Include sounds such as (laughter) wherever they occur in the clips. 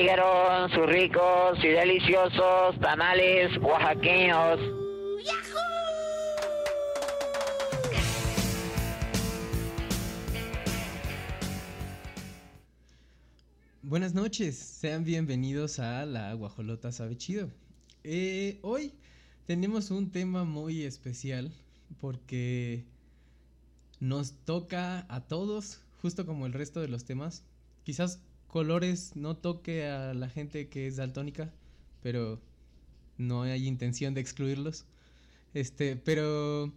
llegaron sus ricos y deliciosos tamales oaxaqueños. Buenas noches, sean bienvenidos a La Guajolota Sabe Chido. Eh, hoy tenemos un tema muy especial porque nos toca a todos, justo como el resto de los temas. Quizás colores no toque a la gente que es daltónica, pero no hay intención de excluirlos. Este, pero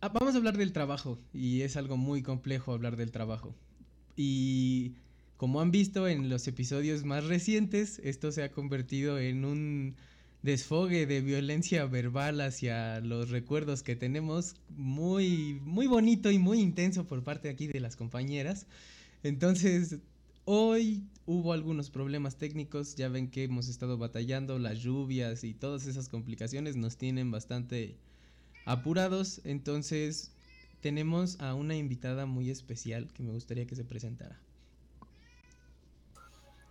ah, vamos a hablar del trabajo y es algo muy complejo hablar del trabajo. Y como han visto en los episodios más recientes, esto se ha convertido en un desfogue de violencia verbal hacia los recuerdos que tenemos muy muy bonito y muy intenso por parte aquí de las compañeras. Entonces, hoy hubo algunos problemas técnicos, ya ven que hemos estado batallando, las lluvias y todas esas complicaciones nos tienen bastante apurados, entonces tenemos a una invitada muy especial que me gustaría que se presentara.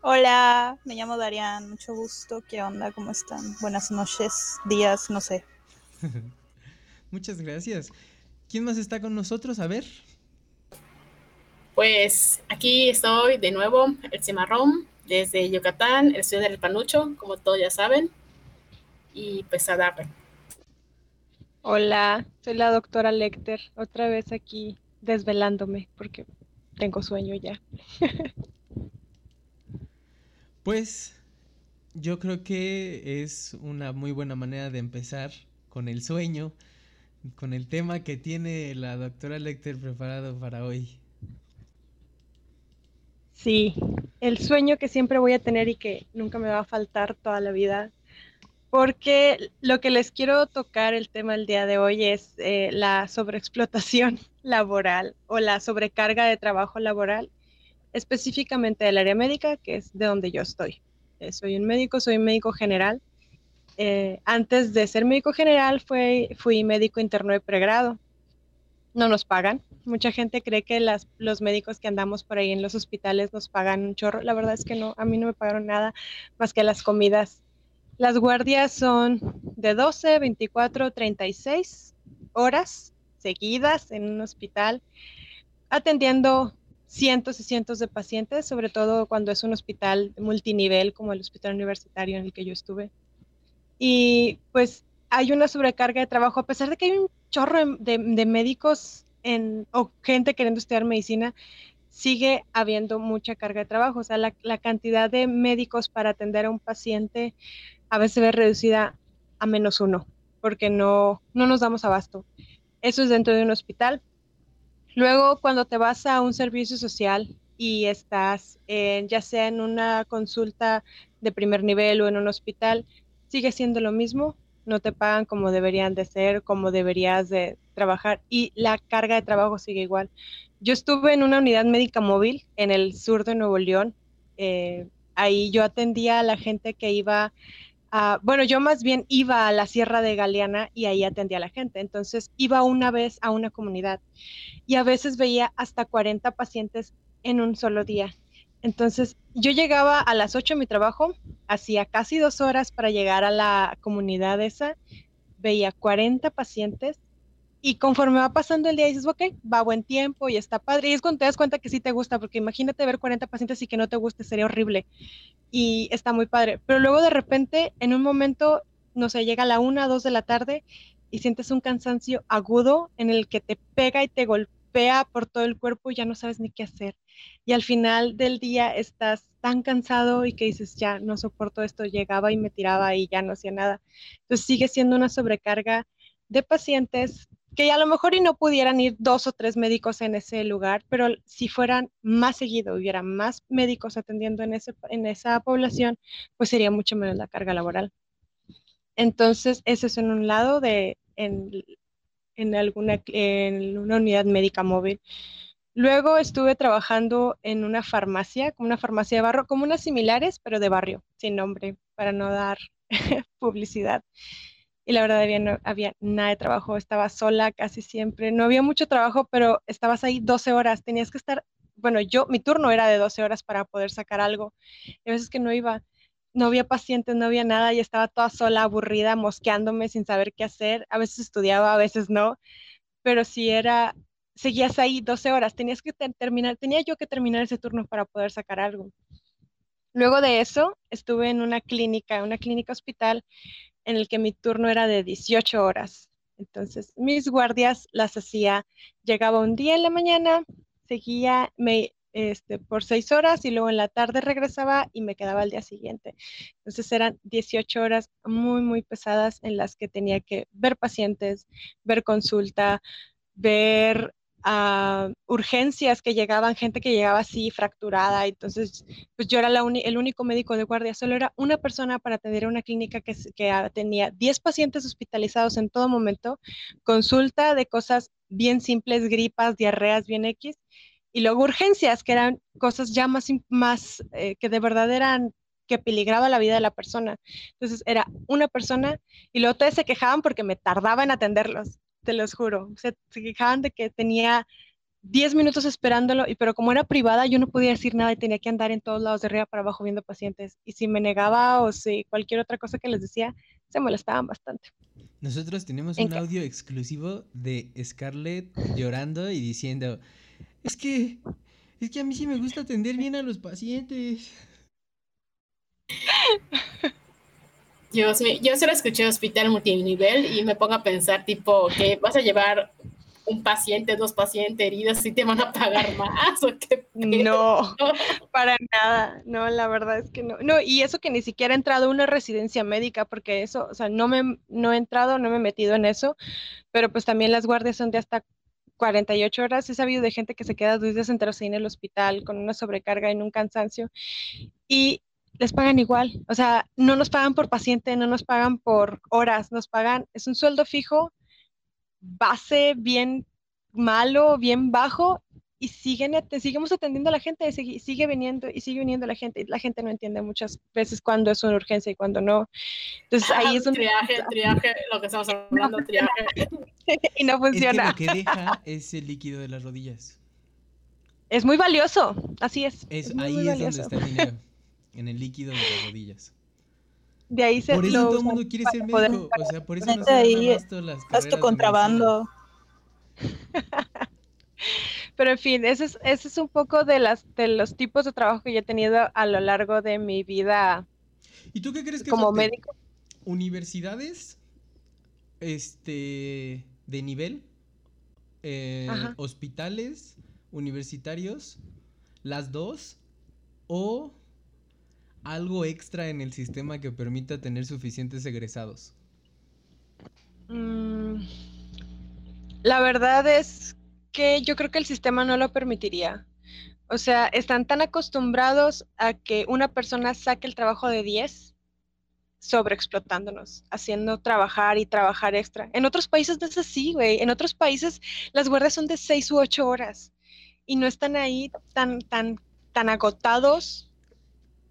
Hola, me llamo Darian, mucho gusto. ¿Qué onda? ¿Cómo están? Buenas noches, días, no sé. (laughs) Muchas gracias. ¿Quién más está con nosotros? A ver. Pues aquí estoy de nuevo, el Cimarrón, desde Yucatán, el ciudad del Panucho, como todos ya saben. Y pues a darle. Hola, soy la doctora Lecter, otra vez aquí desvelándome porque tengo sueño ya. (laughs) Pues yo creo que es una muy buena manera de empezar con el sueño, con el tema que tiene la doctora Lecter preparado para hoy. Sí, el sueño que siempre voy a tener y que nunca me va a faltar toda la vida, porque lo que les quiero tocar el tema el día de hoy es eh, la sobreexplotación (laughs) laboral o la sobrecarga de trabajo laboral específicamente del área médica, que es de donde yo estoy. Eh, soy un médico, soy médico general. Eh, antes de ser médico general fui médico interno de pregrado. No nos pagan. Mucha gente cree que los médicos que andamos por ahí en los hospitales nos pagan un chorro. La verdad es que no, a mí no me pagaron nada más que las comidas. Las guardias son de 12, 24, 36 horas seguidas en un hospital, atendiendo cientos y cientos de pacientes, sobre todo cuando es un hospital multinivel como el hospital universitario en el que yo estuve. Y pues hay una sobrecarga de trabajo, a pesar de que hay un chorro de, médicos o gente queriendo estudiar medicina, sigue habiendo mucha carga de trabajo. O sea, la, cantidad de médicos para atender a un paciente a veces ve reducida a menos uno, porque no, no nos damos abasto. Eso es dentro de un hospital, Luego, cuando te vas a un servicio social y estás ya sea en una consulta de primer nivel o en un hospital, sigue siendo lo mismo, no te pagan como deberían de ser, como deberías de trabajar y la carga de trabajo sigue igual. Yo estuve en una unidad médica móvil en el sur de Nuevo León. Eh, ahí yo atendía a la gente que iba bueno, yo más bien iba a la Sierra de Galeana y ahí atendía a la gente. Entonces iba una vez a una comunidad y a veces veía hasta 40 pacientes en un solo día. Entonces yo llegaba a las 8 de mi trabajo, hacía casi dos horas para llegar a la comunidad esa, veía 40 pacientes y conforme va pasando el día dices, ok, va buen tiempo y está padre. Y es cuando te das cuenta que sí te gusta, porque imagínate ver 40 pacientes y que no te guste, sería horrible. Y está muy padre. Pero luego de repente, en un momento, no sé, llega a la una, dos de la tarde y sientes un cansancio agudo en el que te pega y te golpea por todo el cuerpo y ya no sabes ni qué hacer. Y al final del día estás tan cansado y que dices, ya no soporto esto, llegaba y me tiraba y ya no hacía nada. Entonces sigue siendo una sobrecarga de pacientes que a lo mejor y no pudieran ir dos o tres médicos en ese lugar, pero si fueran más seguido, hubiera más médicos atendiendo en, ese, en esa población, pues sería mucho menos la carga laboral. Entonces, ese es en un lado de en, en alguna en una unidad médica móvil. Luego estuve trabajando en una farmacia, como una farmacia de barrio, como unas similares, pero de barrio, sin nombre, para no dar (laughs) publicidad y la verdad había, no había nada de trabajo, estaba sola casi siempre, no había mucho trabajo, pero estabas ahí 12 horas, tenías que estar bueno, yo, mi turno era de 12 horas para poder sacar algo. Y a veces que no iba, no había pacientes, no había nada y estaba toda sola, aburrida, mosqueándome sin saber qué hacer. A veces estudiaba, a veces no, pero si era, seguías ahí 12 horas, tenías que terminar, tenía yo que terminar ese turno para poder sacar algo. Luego de eso, estuve en una clínica, una clínica hospital, en el que mi turno era de 18 horas. Entonces, mis guardias las hacía, llegaba un día en la mañana, seguía me, este, por seis horas y luego en la tarde regresaba y me quedaba al día siguiente. Entonces eran 18 horas muy, muy pesadas en las que tenía que ver pacientes, ver consulta, ver uh, urgencias que llegaban, gente que llegaba así fracturada. Entonces, pues yo era el único médico de guardia, solo era una persona para atender una clínica que, tenía 10 pacientes hospitalizados en todo momento, consulta de cosas bien simples, gripas, diarreas, bien X, y luego urgencias, que eran cosas ya más, eh, que de verdad eran que peligraba la vida de la persona. Entonces era una persona y luego todos se quejaban porque me tardaba en atenderlos te los juro. Se, quejaban de que tenía 10 minutos esperándolo, y, pero como era privada, yo no podía decir nada y tenía que andar en todos lados de arriba para abajo viendo pacientes. Y si me negaba o si cualquier otra cosa que les decía, se molestaban bastante. Nosotros tenemos un audio exclusivo de Scarlett llorando y diciendo, es que, es que a mí sí me gusta atender bien a los pacientes. (laughs) Yo, yo solo escuché hospital multinivel y me pongo a pensar, tipo, que vas a llevar un paciente, dos pacientes heridos y te van a pagar (laughs) más o qué No, (laughs) para nada, no, la verdad es que no. No, y eso que ni siquiera he entrado a una residencia médica, porque eso, o sea, no me no he entrado, no me he metido en eso, pero pues también las guardias son de hasta 48 horas. He sabido de gente que se queda dos días enteros ahí en el hospital con una sobrecarga y un cansancio. Y les pagan igual. O sea, no nos pagan por paciente, no nos pagan por horas, nos pagan, es un sueldo fijo, base bien malo, bien bajo, y siguen, seguimos atendiendo a la gente, sigue, sigue viniendo y sigue viniendo la gente, y la gente no entiende muchas veces cuándo es una urgencia y cuándo no. Entonces ahí es un... Triaje, triaje, lo que estamos hablando, triaje. (laughs) y no funciona. lo que deja es el líquido de las rodillas. Es muy valioso, así es. ahí es donde está el dinero (laughs) en el líquido de las rodillas. De ahí se Por eso todo el mundo quiere ser médico, o sea, por eso no se ahí, las tu contrabando. (laughs) Pero en fin, ese es, ese es un poco de, las, de los tipos de trabajo que yo he tenido a lo largo de mi vida. ¿Y tú qué crees que como médico? Universidades este de nivel, eh, hospitales universitarios, las dos, o algo extra en el sistema que permita tener suficientes egresados? Mm, la verdad es que yo creo que el sistema no lo permitiría. O sea, están tan acostumbrados a que una persona saque el trabajo de 10 sobreexplotándonos, haciendo trabajar y trabajar extra. En otros países no es así, güey. En otros países las guardias son de 6 u 8 horas y no están ahí tan, tan, tan agotados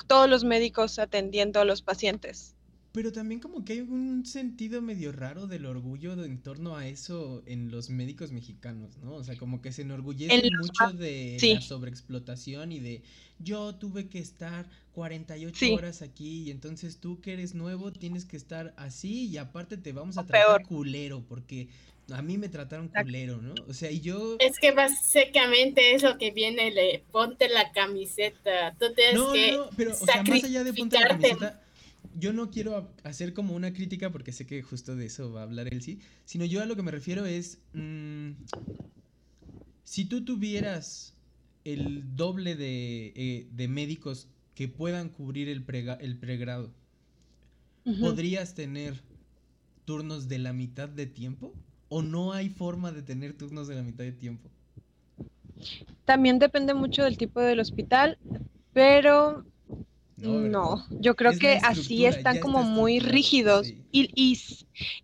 todos los médicos atendiendo a los pacientes. Pero también como que hay un sentido medio raro del orgullo en torno a eso en los médicos mexicanos, ¿no? O sea, como que se enorgullecen mucho de la sobreexplotación y de yo tuve que estar 48 horas aquí y entonces tú que eres nuevo tienes que estar así y aparte te vamos a tratar culero porque a mí me trataron culero, ¿no? O sea, y yo... Es que básicamente es lo que viene, le ponte la camiseta. Tú tienes no, que no, pero, o sea, más allá de ponte la camiseta, yo no quiero hacer como una crítica porque sé que justo de eso va a hablar sí, sino yo a lo que me refiero es, mm, si tú tuvieras el doble de, eh, de médicos que puedan cubrir el, el pregrado, ¿podrías tener turnos de la mitad de tiempo? O no hay forma de tener turnos de la mitad de tiempo? También depende mucho del tipo del hospital, pero no, yo creo que así están como muy rígidos y, y,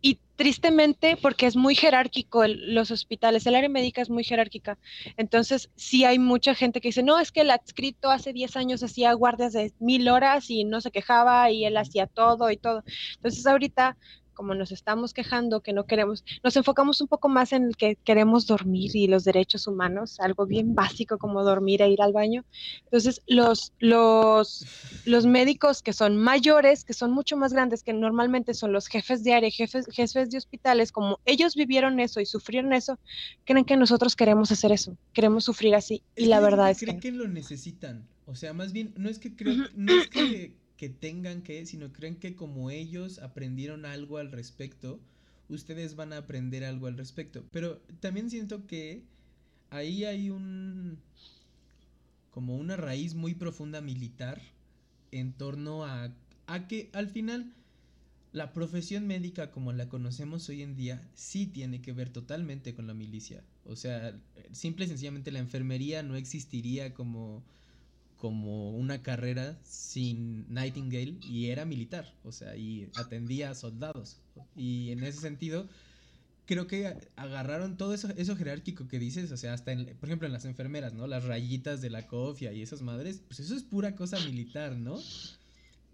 y, tristemente porque es muy jerárquico los hospitales, el área médica es muy jerárquica, entonces sí hay mucha gente que dice, no, es que el adscrito hace 10 años hacía guardias de mil horas y no se quejaba y él hacía todo y todo, entonces ahorita como nos estamos quejando, que no queremos, nos enfocamos un poco más en el que queremos dormir y los derechos humanos, algo bien básico como dormir e ir al baño. Entonces, los, los, los médicos que son mayores, que son mucho más grandes, que normalmente son los jefes de área, jefes, jefes de hospitales, como ellos vivieron eso y sufrieron eso, creen que nosotros queremos hacer eso, queremos sufrir así. Y la verdad es creen que... lo necesitan. O sea, más bien, no es que creo, no es que que tengan que, sino creen que como ellos aprendieron algo al respecto, ustedes van a aprender algo al respecto. Pero también siento que ahí hay un como una raíz muy profunda militar en torno a, a que al final la profesión médica como la conocemos hoy en día sí tiene que ver totalmente con la milicia. O sea, simple y sencillamente la enfermería no existiría como como una carrera sin Nightingale y era militar, o sea, y atendía a soldados. Y en ese sentido, creo que agarraron todo eso, eso jerárquico que dices, o sea, hasta en, por ejemplo en las enfermeras, ¿no? Las rayitas de la cofia y esas madres, pues eso es pura cosa militar, ¿no?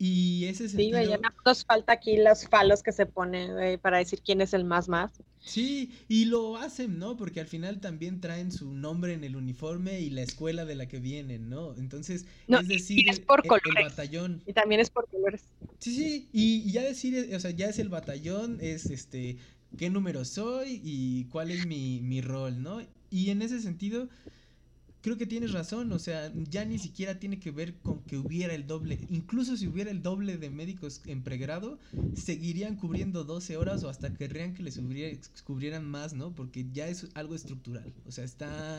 Y ese sentido... Sí, ya nos falta aquí los falos que se ponen para decir quién es el más más. Sí, y lo hacen, ¿no? Porque al final también traen su nombre en el uniforme y la escuela de la que vienen, ¿no? Entonces, es decir, es por el, batallón. Y también es por colores. Sí, sí, y, ya decir, o sea, ya es el batallón, es este, qué número soy y cuál es mi, mi rol, ¿no? Y en ese sentido, creo que tienes razón, o sea, ya ni siquiera tiene que ver con que hubiera el doble, incluso si hubiera el doble de médicos en pregrado, seguirían cubriendo 12 horas o hasta querrían que les cubrieran más, ¿no? Porque ya es algo estructural, o sea, está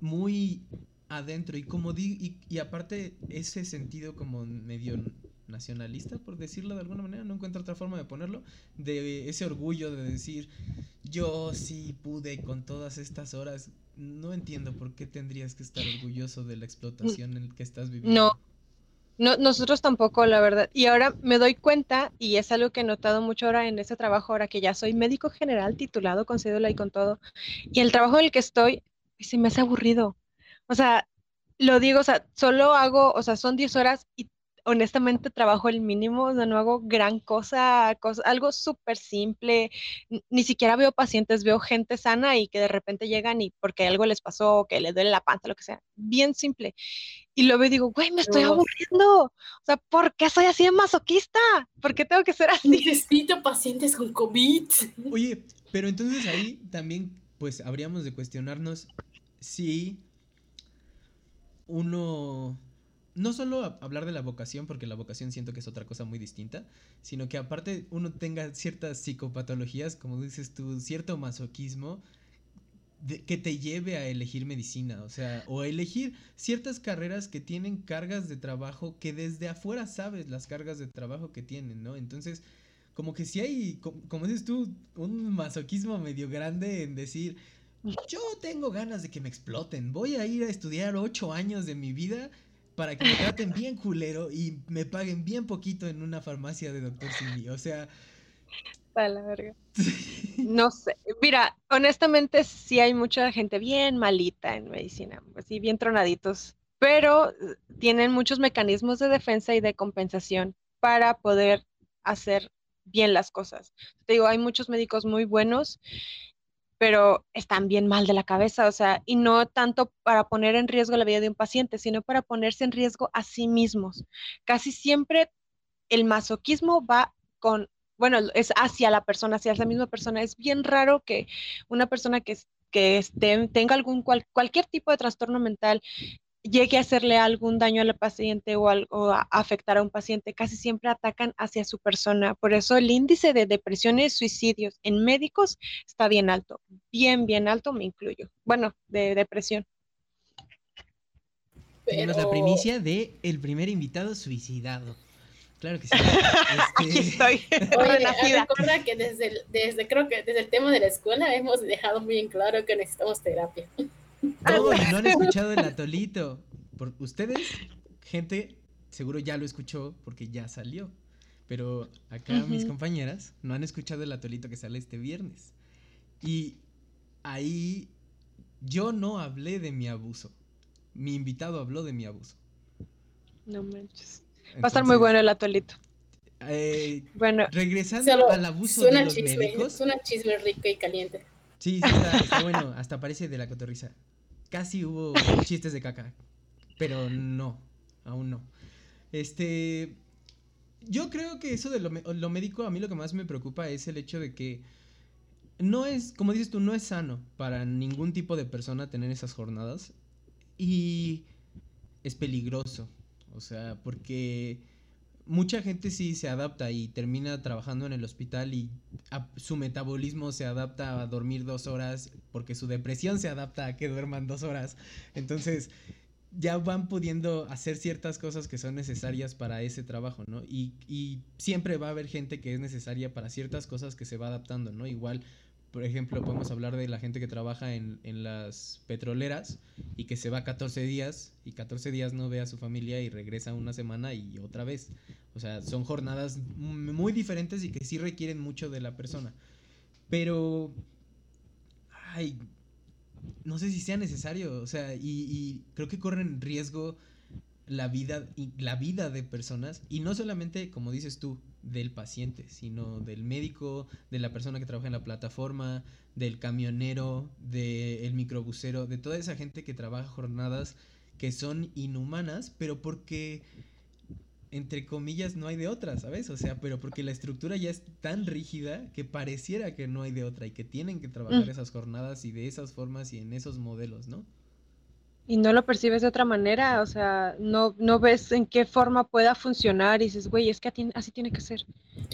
muy adentro y como di y, aparte ese sentido como medio nacionalista, por decirlo de alguna manera, no encuentro otra forma de ponerlo, de ese orgullo de decir, yo sí pude con todas estas horas no entiendo por qué tendrías que estar orgulloso de la explotación en la que estás viviendo. No. No, nosotros tampoco, la verdad. Y ahora me doy cuenta, y es algo que he notado mucho ahora en este trabajo, ahora que ya soy médico general titulado con cédula y con todo, y el trabajo en el que estoy se me hace aburrido. O sea, lo digo, o sea, solo hago, o sea, son 10 horas y honestamente trabajo el mínimo, o sea, no hago gran cosa, algo súper simple, ni siquiera veo pacientes, veo gente sana y que de repente llegan y porque algo les pasó, que les duele la panza, lo que sea, bien simple. Y luego digo, güey, me estoy aburriendo. O sea, ¿por qué soy así de masoquista? ¿Por qué tengo que ser así? Necesito pacientes con COVID. Oye, pero entonces ahí también, pues, habríamos de cuestionarnos si uno no solo hablar de la vocación, porque la vocación siento que es otra cosa muy distinta, sino que aparte uno tenga ciertas psicopatologías, como dices tú, cierto masoquismo que te lleve a elegir medicina, o sea, o elegir ciertas carreras que tienen cargas de trabajo que desde afuera sabes las cargas de trabajo que tienen, ¿no? Entonces, como que si hay, como, como dices tú, un masoquismo medio grande en decir, yo tengo ganas de que me exploten, voy a ir a estudiar ocho años de mi vida para que me traten bien culero y me paguen bien poquito en una farmacia de Doctor Simi. O sea. Para la verga. (laughs) No sé. Mira, honestamente sí hay mucha gente bien malita en medicina, así bien tronaditos, pero tienen muchos mecanismos de defensa y de compensación para poder hacer bien las cosas. Te digo, hay muchos médicos muy buenos pero están bien mal de la cabeza, o sea, y no tanto para poner en riesgo la vida de un paciente, sino para ponerse en riesgo a sí mismos. Casi siempre el masoquismo va con, bueno, es hacia la persona, hacia esa misma persona. Es bien raro que una persona que, que tenga algún cualquier tipo de trastorno mental llegue a hacerle algún daño al paciente o, a afectar a un paciente, casi siempre atacan hacia su persona. Por eso el índice de depresiones, suicidios en médicos está bien alto, bien, bien alto, me incluyo. Bueno, de depresión. Tenemos la primicia de el primer invitado suicidado. Claro que sí. (laughs) Aquí este, estoy. (laughs) (laughs) recuerda que desde, desde, creo que desde el tema de la escuela hemos dejado muy en claro que necesitamos terapia. No, no han (laughs) escuchado el atolito. Por ustedes, gente, seguro ya lo escuchó porque ya salió. Pero acá mis compañeras no han escuchado el atolito que sale este viernes. Y ahí yo no hablé de mi abuso. Mi invitado habló de mi abuso. No manches. Va a estar muy bueno el atolito. Eh, Bueno, regresando Solo al abuso Suena de los chisme, médicos. suena chisme rico y caliente. Sí, sí, está, está bueno, hasta parece de la cotorriza. Casi hubo (laughs) chistes de caca, pero no, aún no. Este, yo creo que eso de lo, lo médico, a mí lo que más me preocupa es el hecho de que no es, como dices tú, no es sano para ningún tipo de persona tener esas jornadas y es peligroso, o sea, porque mucha gente sí se adapta y termina trabajando en el hospital y su metabolismo se adapta a dormir dos horas porque su depresión se adapta a que duerman dos horas. Entonces ya van pudiendo hacer ciertas cosas que son necesarias para ese trabajo, ¿no? Y, y siempre va a haber gente que es necesaria para ciertas cosas que se va adaptando, ¿no? Igual, por ejemplo, podemos hablar de la gente que trabaja en, en las petroleras y que se va 14 días y 14 días no ve a su familia y regresa una semana y otra vez. O sea, son jornadas muy diferentes y que sí requieren mucho de la persona. Pero, ay, no sé si sea necesario. O sea, y, creo que corren riesgo la vida, la vida de personas. Y no solamente, como dices tú, del paciente, sino del médico, de la persona que trabaja en la plataforma, del camionero, del microbusero, de toda esa gente que trabaja jornadas que son inhumanas, pero porque entre comillas, no hay de otra, ¿sabes? O sea, pero porque la estructura ya es tan rígida que pareciera que no hay de otra y que tienen que trabajar Mm. esas jornadas y de esas formas y en esos modelos, ¿no? Y no lo percibes de otra manera, o sea, no, no ves en qué forma pueda funcionar y dices, güey, es que así tiene que ser.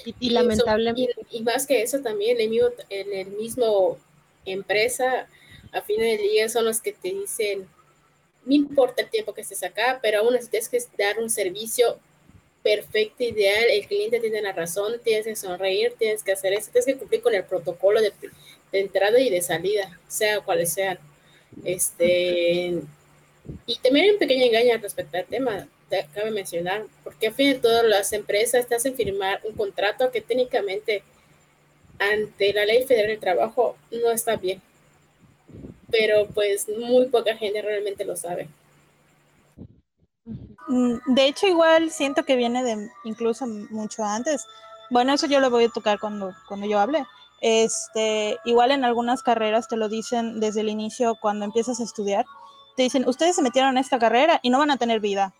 Y, y eso- lamentablemente, y, y más que eso también, en el mismo, en el mismo empresa, a fin del día son los que te dicen, no importa el tiempo que estés acá, pero aún así tienes que dar un servicio perfecto, ideal, el cliente tiene la razón, tienes que sonreír, tienes que hacer eso, tienes que cumplir con el protocolo de, de entrada y de salida, sea cuales sean. Este, y también hay un pequeño engaño respecto al tema, te cabe mencionar, porque a fin de todo las empresas te hacen firmar un contrato que técnicamente ante la ley federal del trabajo no está bien, pero pues muy poca gente realmente lo sabe. Mm, De hecho, igual siento que viene de incluso mucho antes. Bueno, eso yo lo voy a tocar cuando, cuando yo hable. Este, igual en algunas carreras te lo dicen desde el inicio cuando empiezas a estudiar. Te dicen, ustedes se metieron en esta carrera y no van a tener vida.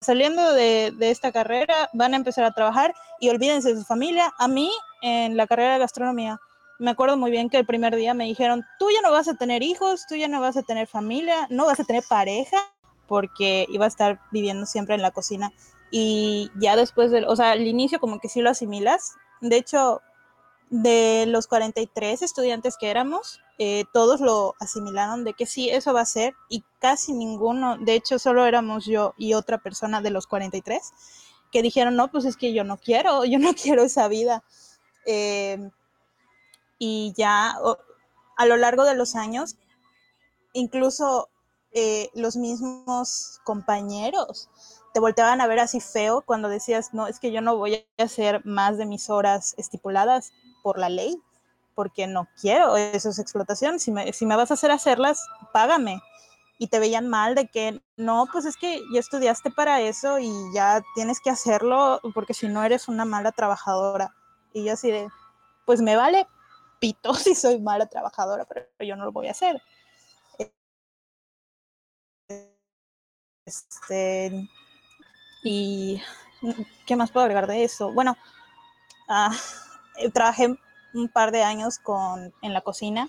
Saliendo de, de esta carrera van a empezar a trabajar y olvídense de su familia. A mí, en la carrera de gastronomía, me acuerdo muy bien que el primer día me dijeron, tú ya no vas a tener hijos, tú ya no vas a tener familia, no vas a tener pareja porque iba a estar viviendo siempre en la cocina. Y ya después del, o sea, al inicio como que sí lo asimilas. De hecho, de los 43 estudiantes que éramos, eh, todos lo asimilaron de que sí, eso va a ser. Y casi ninguno, de hecho, solo éramos yo y otra persona de los 43 que dijeron, no, pues es que yo no quiero, yo no (laughs) quiero esa vida. Eh, y ya a lo largo de los años, incluso eh, los mismos compañeros te volteaban a ver así feo cuando decías, no, es que yo no voy a hacer más de mis horas estipuladas por la ley, porque no quiero, eso es explotación, si me, si me vas a hacer hacerlas, págame. Y te veían mal de que, no, pues es que ya estudiaste para eso y ya tienes que hacerlo, porque si no eres una mala trabajadora. Y yo así de, pues me vale pito (laughs) si soy mala trabajadora, pero yo no lo voy a hacer. Este, y ¿qué más puedo agregar de eso? Bueno, ah, trabajé un par de años con, en la cocina,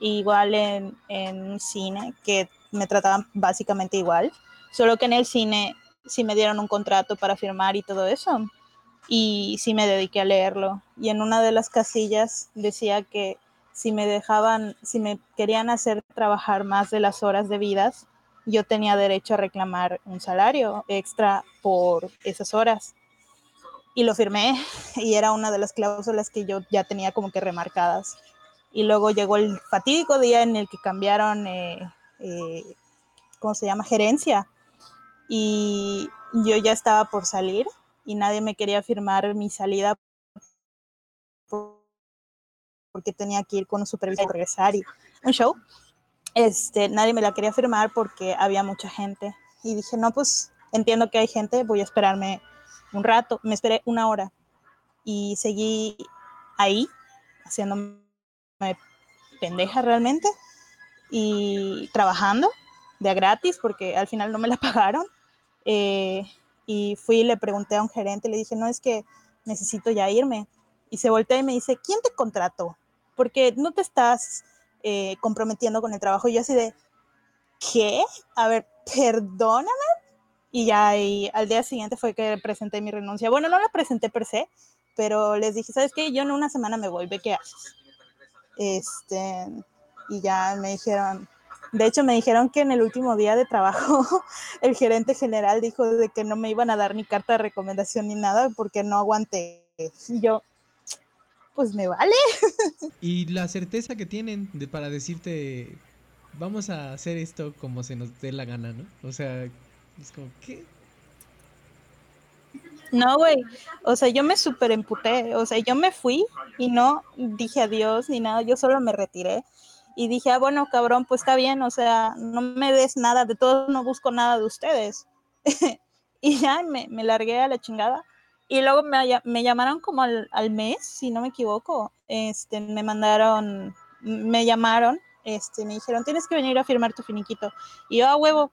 igual en, en cine, que me trataban básicamente igual, solo que en el cine sí me dieron un contrato para firmar y todo eso, y sí me dediqué a leerlo. Y en una de las casillas decía que si me dejaban, si me querían hacer trabajar más de las horas debidas, yo tenía derecho a reclamar un salario extra por esas horas. Y lo firmé y era una de las cláusulas que yo ya tenía como que remarcadas. Y luego llegó el fatídico día en el que cambiaron, eh, eh, ¿cómo se llama? Gerencia. Y yo ya estaba por salir y nadie me quería firmar mi salida porque tenía que ir con un supervisor, regresar y un show este, nadie me la quería firmar porque había mucha gente. Y dije, no, pues entiendo que hay gente, voy a esperarme un rato, me esperé una hora y seguí ahí, haciéndome pendeja realmente y trabajando de gratis porque al final no me la (laughs) pagaron. Eh, y fui y le pregunté a un gerente, le dije, no, es que necesito ya irme. Y se voltea y me dice, ¿quién te contrató? Porque no te estás eh, comprometiendo con el trabajo. Y yo así de, ¿qué? A ver, perdóname. Y ya y al día siguiente fue que presenté mi renuncia. Bueno, no la presenté per se, pero les dije, ¿sabes qué? Yo en una semana me voy, ¿qué haces? Este, y ya me dijeron, de hecho, me dijeron que en el último día de trabajo (laughs) el gerente general dijo de que no me iban a dar ni carta de recomendación ni nada porque no aguanté. Y yo, pues me vale. (laughs) Y la certeza que tienen de, para decirte, vamos a hacer esto como se nos dé la gana, ¿no? O sea, No, güey. O sea, yo me super emputé. O sea, yo me fui y no dije adiós ni nada. Yo solo me retiré y dije, ah, bueno, cabrón, pues está bien, o sea, no me des nada, de todo no busco nada de ustedes. (laughs) y ya me, me, largué a la chingada. Y luego me, me llamaron como al, al, mes, si no me equivoco, este, me mandaron, me llamaron, este, me dijeron, tienes que venir a firmar tu finiquito. Y yo, a huevo.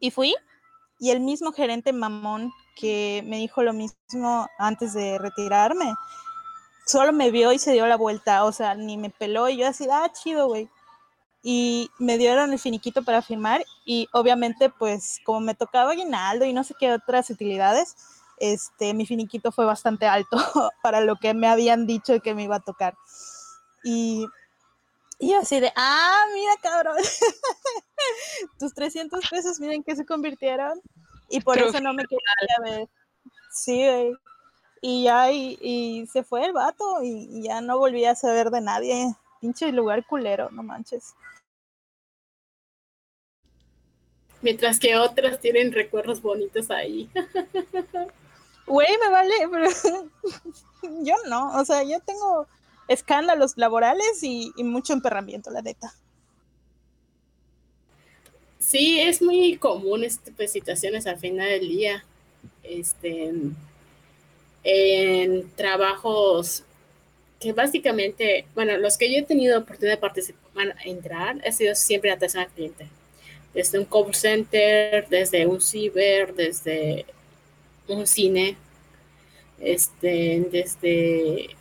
Y fui, y el mismo gerente mamón que me dijo lo mismo antes de retirarme, solo me vio y se dio la vuelta, o sea, ni me peló y yo así, ah, chido, güey. Y me dieron el finiquito para firmar y obviamente pues como me tocaba aguinaldo y no sé qué otras utilidades, este, mi finiquito fue bastante alto (laughs) para lo que me habían dicho que me iba a tocar. Y, y así de, ah, mira cabrón, (laughs) tus 300 pesos, miren que se convirtieron. Y por eso no me quería ver. Sí, güey y ya y, se fue el vato y, ya no volví a saber de nadie. Pinche lugar culero, no manches. Mientras que otras tienen recuerdos bonitos ahí. (laughs) Güey, me vale, pero (laughs) yo no, o sea, yo tengo escándalos laborales y, mucho emperramiento, la neta. Sí, es muy común este de situaciones al final del día. Este, en trabajos que básicamente, bueno, los que yo he tenido oportunidad de participar, entrar, ha sido siempre atención al cliente. Desde un call center, desde un ciber, desde un cine, este, desde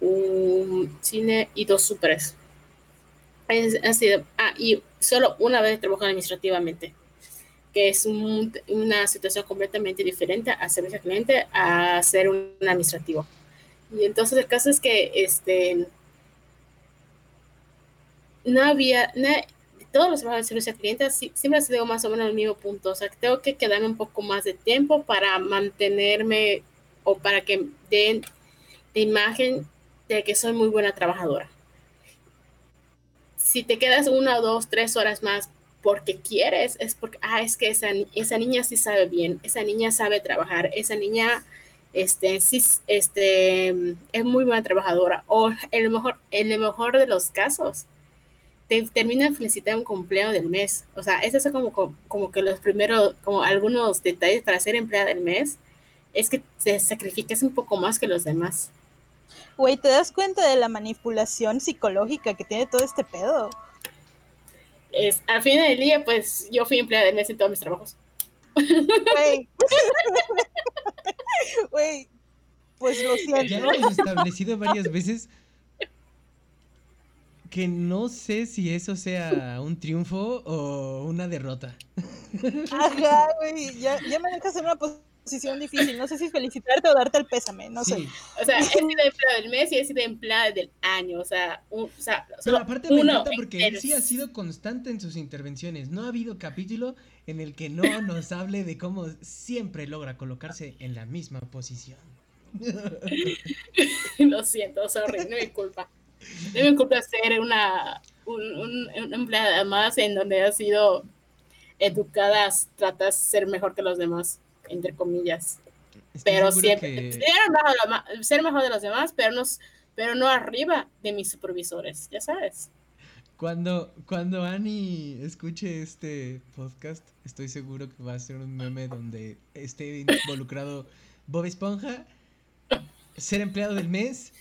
un cine y dos supers. Ha sido, ah, y solo una vez trabajado administrativamente que es una situación completamente diferente a servicio al cliente a ser un administrativo. Y entonces el caso es que este, no había, todos los trabajos de servicio al cliente siempre ha sido más o menos el mismo punto. O sea, tengo que quedarme un poco más de tiempo para mantenerme o para que den la imagen de que soy muy buena trabajadora. Si te quedas una, dos, tres horas más porque quieres, es porque, ah, es que esa, esa niña sí sabe bien, esa niña sabe trabajar, esa niña este, sí, este, es muy buena trabajadora. O en el mejor, el mejor de los casos, te terminan felicitando un cumpleaños del mes. O sea, esos son como, como, que los primeros, como algunos detalles para ser empleada del mes, es que te sacrificas un poco más que los demás. Güey, ¿te das cuenta de la manipulación psicológica que tiene todo este pedo? es, al final del día, pues yo fui empleada de mes en todos mis trabajos. Güey. (laughs) (laughs) Güey. Pues lo siento. Ya hemos establecido varias veces que no sé si eso sea un triunfo o una derrota. Ajá, güey. Ya, ya me dejas en una posición posición difícil. No sé si felicitarte o darte el pésame, no sé. O sea, he sido empleado del mes y he sido empleada del año. O sea, o sea Pero aparte me encanta porque él sí ha sido constante en sus intervenciones. No ha habido capítulo en el que no nos hable de cómo siempre logra colocarse en la misma posición. (laughs) Lo siento, sorry, no es culpa. No me culpa ser una, un, empleada más en donde ha sido educada, tratas de ser mejor que los demás entre comillas. pero siempre, ser, mejor de los demás, pero no, pero no arriba de mis supervisores, ya sabes. Cuando, cuando Annie escuche este podcast, estoy seguro que va a ser un meme donde esté involucrado Bob Esponja, ser empleado del mes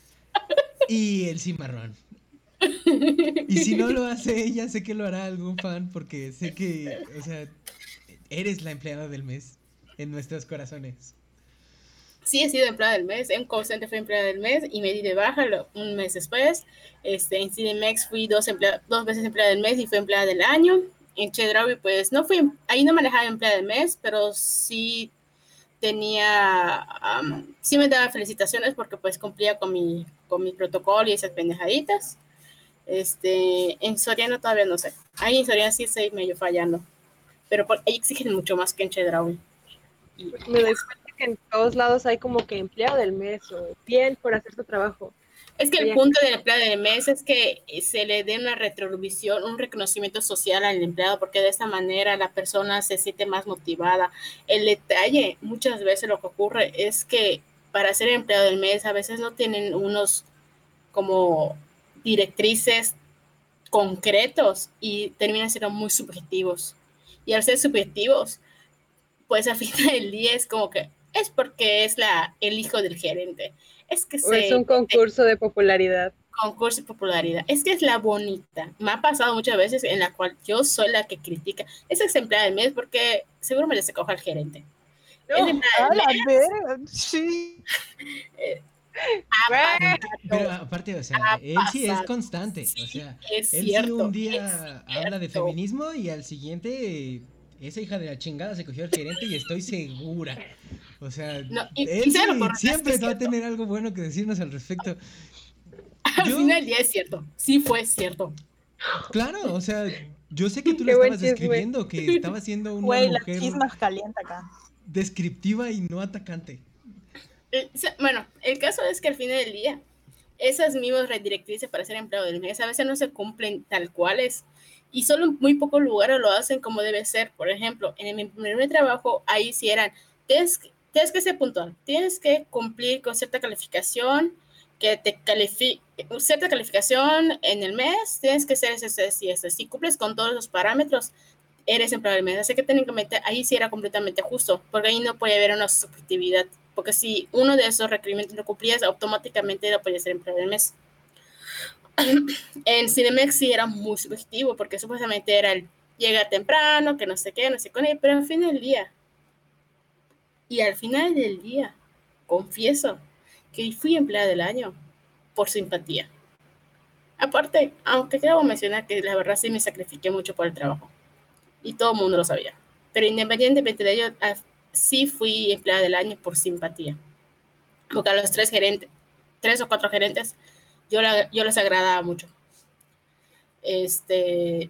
y el cimarrón. Y si no lo hace ella, sé que lo hará algún fan porque sé que, o sea, eres la empleada del mes en nuestros corazones. Sí, he sido empleada del mes. En call fui empleada del mes y me di de baja un mes después. Este, en CDMX fui dos, dos veces empleada del mes y fui empleada del año. En Chedraui, pues no fui, ahí no manejaba empleada del mes, pero sí tenía, sí me daba felicitaciones porque pues cumplía con mi, con mi protocolo y esas pendejaditas. Este, en Soriano todavía no sé. Ahí en Soriano sí estoy medio fallando. Pero ahí exigen mucho más que en Chedraui. Me doy cuenta que en todos lados hay como que empleado del mes o bien por hacer tu trabajo. Es que el punto del empleado del mes es que se le dé una retrovisión, un reconocimiento social al empleado, porque de esta manera la persona se siente más motivada. El detalle, muchas veces lo que ocurre es que para ser empleado del mes a veces no tienen unos como directrices concretos y terminan siendo muy subjetivos. Y al ser subjetivos, pues al final del día es como que es porque es la, el hijo del gerente. Es que es un concurso de popularidad. Concurso de popularidad. Es que es la bonita. Me ha pasado muchas veces en la cual yo soy la que critica. Es empleada del mes porque seguro me se coja el gerente. No, a la (laughs) sí. Pero aparte, o sea, él sí es constante. o sea, él sí un día habla de feminismo y al siguiente, esa hija de la chingada se cogió al gerente y estoy segura. O sea, él siempre va a tener algo bueno que decirnos al respecto. (laughs) Al final del día es cierto, sí fue cierto. Claro, o sea, yo sé que tú (laughs) lo estabas describiendo, que estaba siendo una Güey, mujer la caliente acá. descriptiva y no atacante. Bueno, el caso es que al final del día, esas mismas redirectrices para ser empleado del mes a veces no se cumplen tal cuales y solo en muy pocos lugares lo hacen como debe ser. Por ejemplo, en mi primer trabajo, ahí sí eran, tienes, tienes que ser puntual, tienes que cumplir con cierta calificación, que te califique, cierta calificación en el mes, tienes que ser ese, y ese. Si cumples con todos los parámetros, eres empleado del mes. Así que técnicamente ahí sí era completamente justo, porque ahí no puede haber una subjetividad porque si uno de esos requerimientos no cumplías, automáticamente no podía ser empleado del mes. En Cinemex sí era muy subjetivo, porque supuestamente era el llega temprano, que no sé qué, no sé con él, pero al final del día, y al final del día, confieso que fui empleada del año por simpatía. Aparte, aunque quiero mencionar que la verdad sí me sacrifiqué mucho por el trabajo, y todo el mundo lo sabía, pero independientemente de ello, sí fui empleada del año por simpatía. Porque a los tres gerentes, tres o cuatro gerentes, yo, yo les agradaba mucho. Este,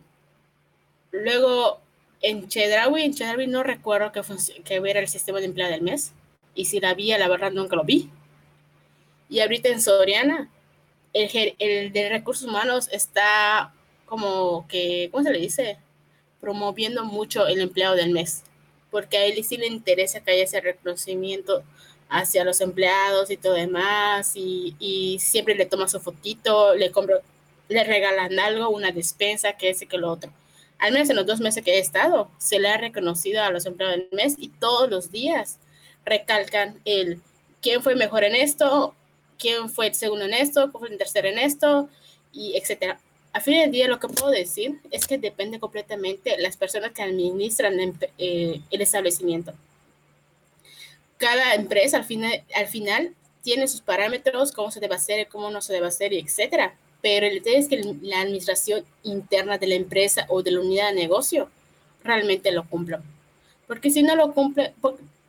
luego, en Chedraui, en no recuerdo que, que hubiera el sistema de empleada del mes. Y si la había, la verdad, nunca lo vi. Y ahorita en Soriana, el, el de recursos humanos está como que, ¿cómo se le dice? Promoviendo mucho el empleado del mes porque a él sí le interesa que haya ese reconocimiento hacia los empleados y todo demás, y, siempre le toma su fotito, le compro, le regalan algo, una despensa, que ese, que lo otro. Al menos en los dos meses que he estado, se le ha reconocido a los empleados del mes y todos los días recalcan el quién fue mejor en esto, quién fue el segundo en esto, quién fue el tercero en esto, y etcétera a fin del día lo que puedo decir es que depende completamente las personas que administran eh, el establecimiento. Cada empresa al final, al final tiene sus parámetros, cómo se debe hacer, cómo no se debe hacer, etc. Pero el detalle es que la administración interna de la empresa o de la unidad de negocio realmente lo cumpla. Porque si no lo cumple,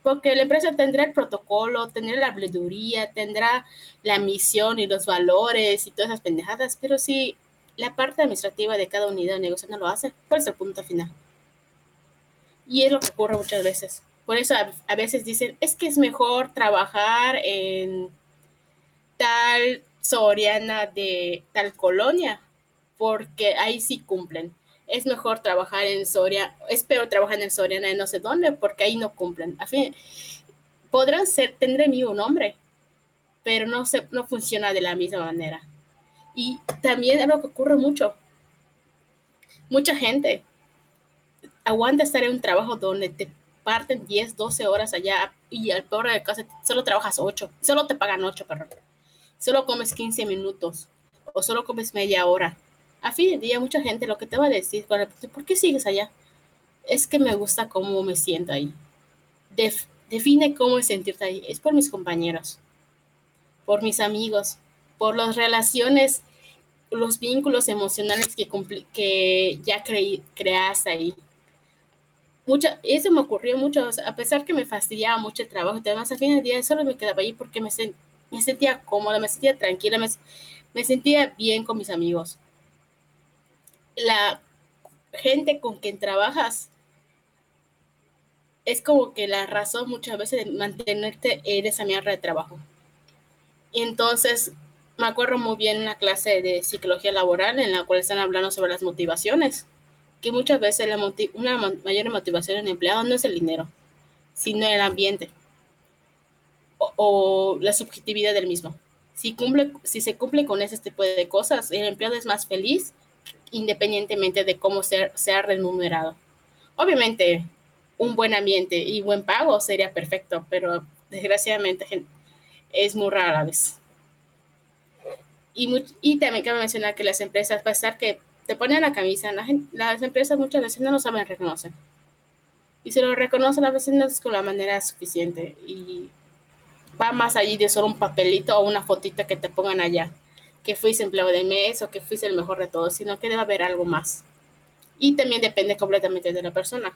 porque la empresa tendrá el protocolo, tendrá la habladuría, tendrá la misión y los valores y todas esas pendejadas, pero si la parte administrativa de cada unidad de negocio no lo hace, ¿cuál es el punto final? Y es lo que ocurre muchas veces. Por eso a, veces dicen, es que es mejor trabajar en tal Soriana de tal colonia, porque ahí sí cumplen. Es mejor trabajar en Soria, es peor trabajar en Soriana de no sé dónde, porque ahí no cumplen. A fin, podrán ser, tendré mi un nombre, pero no, se, no funciona de la misma manera. Y también es lo que ocurre mucho. mucha gente aguanta estar en un trabajo donde te parten 10, 12 horas allá y al peor de casa solo trabajas 8, solo te pagan 8, perdón. Solo comes 15 minutos o solo comes media hora. A fin de día, mucha gente lo que te va a decir, ¿por qué sigues allá? Es que me gusta cómo me siento ahí. define cómo sentirte ahí. Es por mis compañeros, por mis amigos, por las relaciones, los vínculos emocionales que, que ya creí, creaste ahí mucha, eso me ocurrió mucho, a pesar que me fastidiaba mucho el trabajo, además al fin del día solo me quedaba ahí porque me, sentía cómoda, me sentía tranquila, me, sentía bien con mis amigos. La gente con quien trabajas es como que la razón muchas veces de mantenerte en esa mierda de trabajo. Entonces, me acuerdo muy bien una clase de psicología laboral en la cual están hablando sobre las motivaciones que muchas veces la una mayor motivación en el empleado no es el dinero, sino el ambiente o, la subjetividad del mismo. Si, cumple, si se cumple con ese tipo de cosas, el empleado es más feliz independientemente de cómo sea, sea remunerado. Obviamente, un buen ambiente y buen pago sería perfecto, pero desgraciadamente es muy rara a veces. Y, y también cabe mencionar que las empresas, a pesar que te ponen la camisa, las empresas muchas veces no lo saben reconocer. Y si lo reconocen a veces no es con la manera suficiente. Y va más allí de solo un papelito o una fotita que te pongan allá, que fuiste empleado de mes o que fuiste el mejor de todos, sino que debe haber algo más. Y también depende completamente de la persona.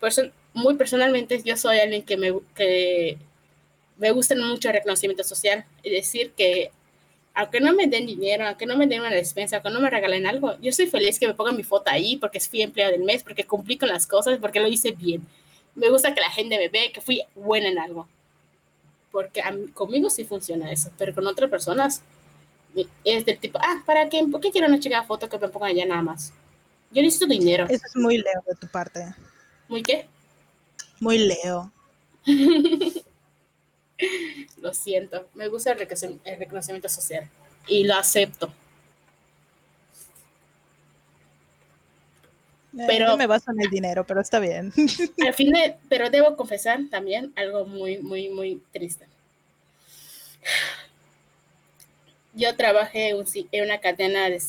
Por eso, muy personalmente, yo soy alguien que me, que me gusta mucho el reconocimiento social. Es decir, que aunque no me den dinero, aunque no me den una despensa, aunque no me regalen algo, yo soy feliz que me pongan mi foto ahí porque fui empleado del mes, porque cumplí con las cosas, porque lo hice bien. Me gusta que la gente me vea que fui buena en algo. Porque conmigo sí funciona eso, pero con otras personas es del tipo, ah, ¿para qué? ¿Por qué quiero una chica foto que me pongan allá nada más? Yo necesito dinero. Eso es muy leo de tu parte. ¿Muy qué? Muy leo. (laughs) (laughs) Lo siento, me gusta el reconocimiento social y lo acepto. Eh, pero me baso en el dinero, pero está bien. (laughs) Al fin (laughs) pero debo confesar también algo muy, muy, muy triste. Yo trabajé en una cadena de,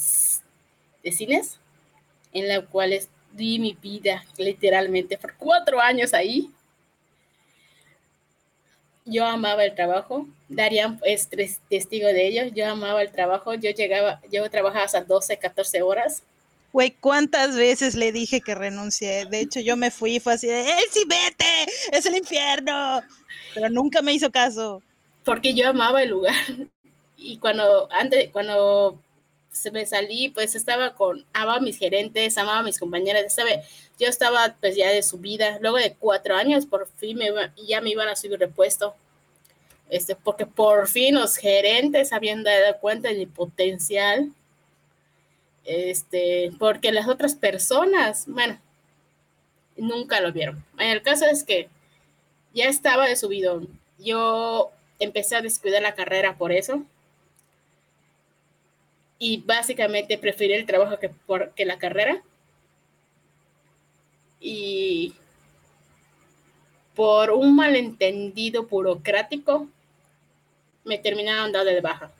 de cines en la cual di mi vida literalmente por cuatro años ahí yo amaba el trabajo. Darían es testigo de ello. Yo amaba el trabajo. Yo llegaba, yo trabajaba hasta 12, 14 horas. Güey, ¿cuántas veces le dije que renuncié? De hecho, yo me fui y fue así de, ¡él sí vete! ¡Es el infierno! Pero nunca me hizo caso. Porque yo amaba el lugar. Y cuando, antes, cuando se me salí, pues estaba con, amaba a mis gerentes, amaba a mis compañeras, ¿sabe? Yo estaba pues ya de subida, luego de cuatro años por fin me ya me iban a subir repuesto, este, porque por fin los gerentes habían dado cuenta de mi potencial, este, porque las otras personas, bueno, nunca lo vieron. El caso es que ya estaba de subido, yo empecé a descuidar la carrera por eso, y básicamente preferí el trabajo que, por, que la carrera. Y por un malentendido burocrático, me terminaron dando de baja,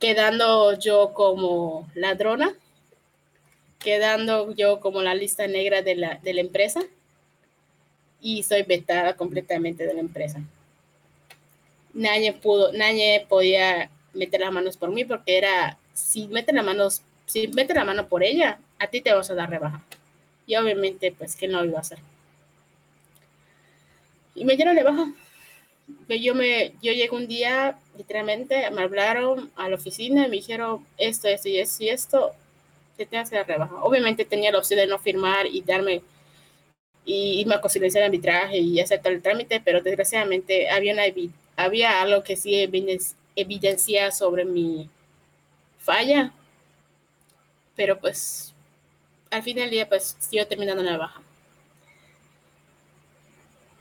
quedando yo como ladrona, quedando yo como la lista negra de la, de la empresa y soy vetada completamente de la empresa. Nadie pudo, podía meter las manos por mí porque era, si mete si mete la mano por ella, a ti te vas a dar rebaja. Y obviamente, pues, que no iba a hacer? Y me dieron rebaja. Yo, me, yo llegué un día, literalmente, me hablaron a la oficina y me dijeron esto, esto y esto y te tienes que dar rebaja. Obviamente tenía la opción de no firmar y darme y irme a conciliación de arbitraje y aceptar el trámite, pero desgraciadamente había, había algo que sí evidencia sobre mi falla. Pero pues al fin del día pues sigo terminando la baja.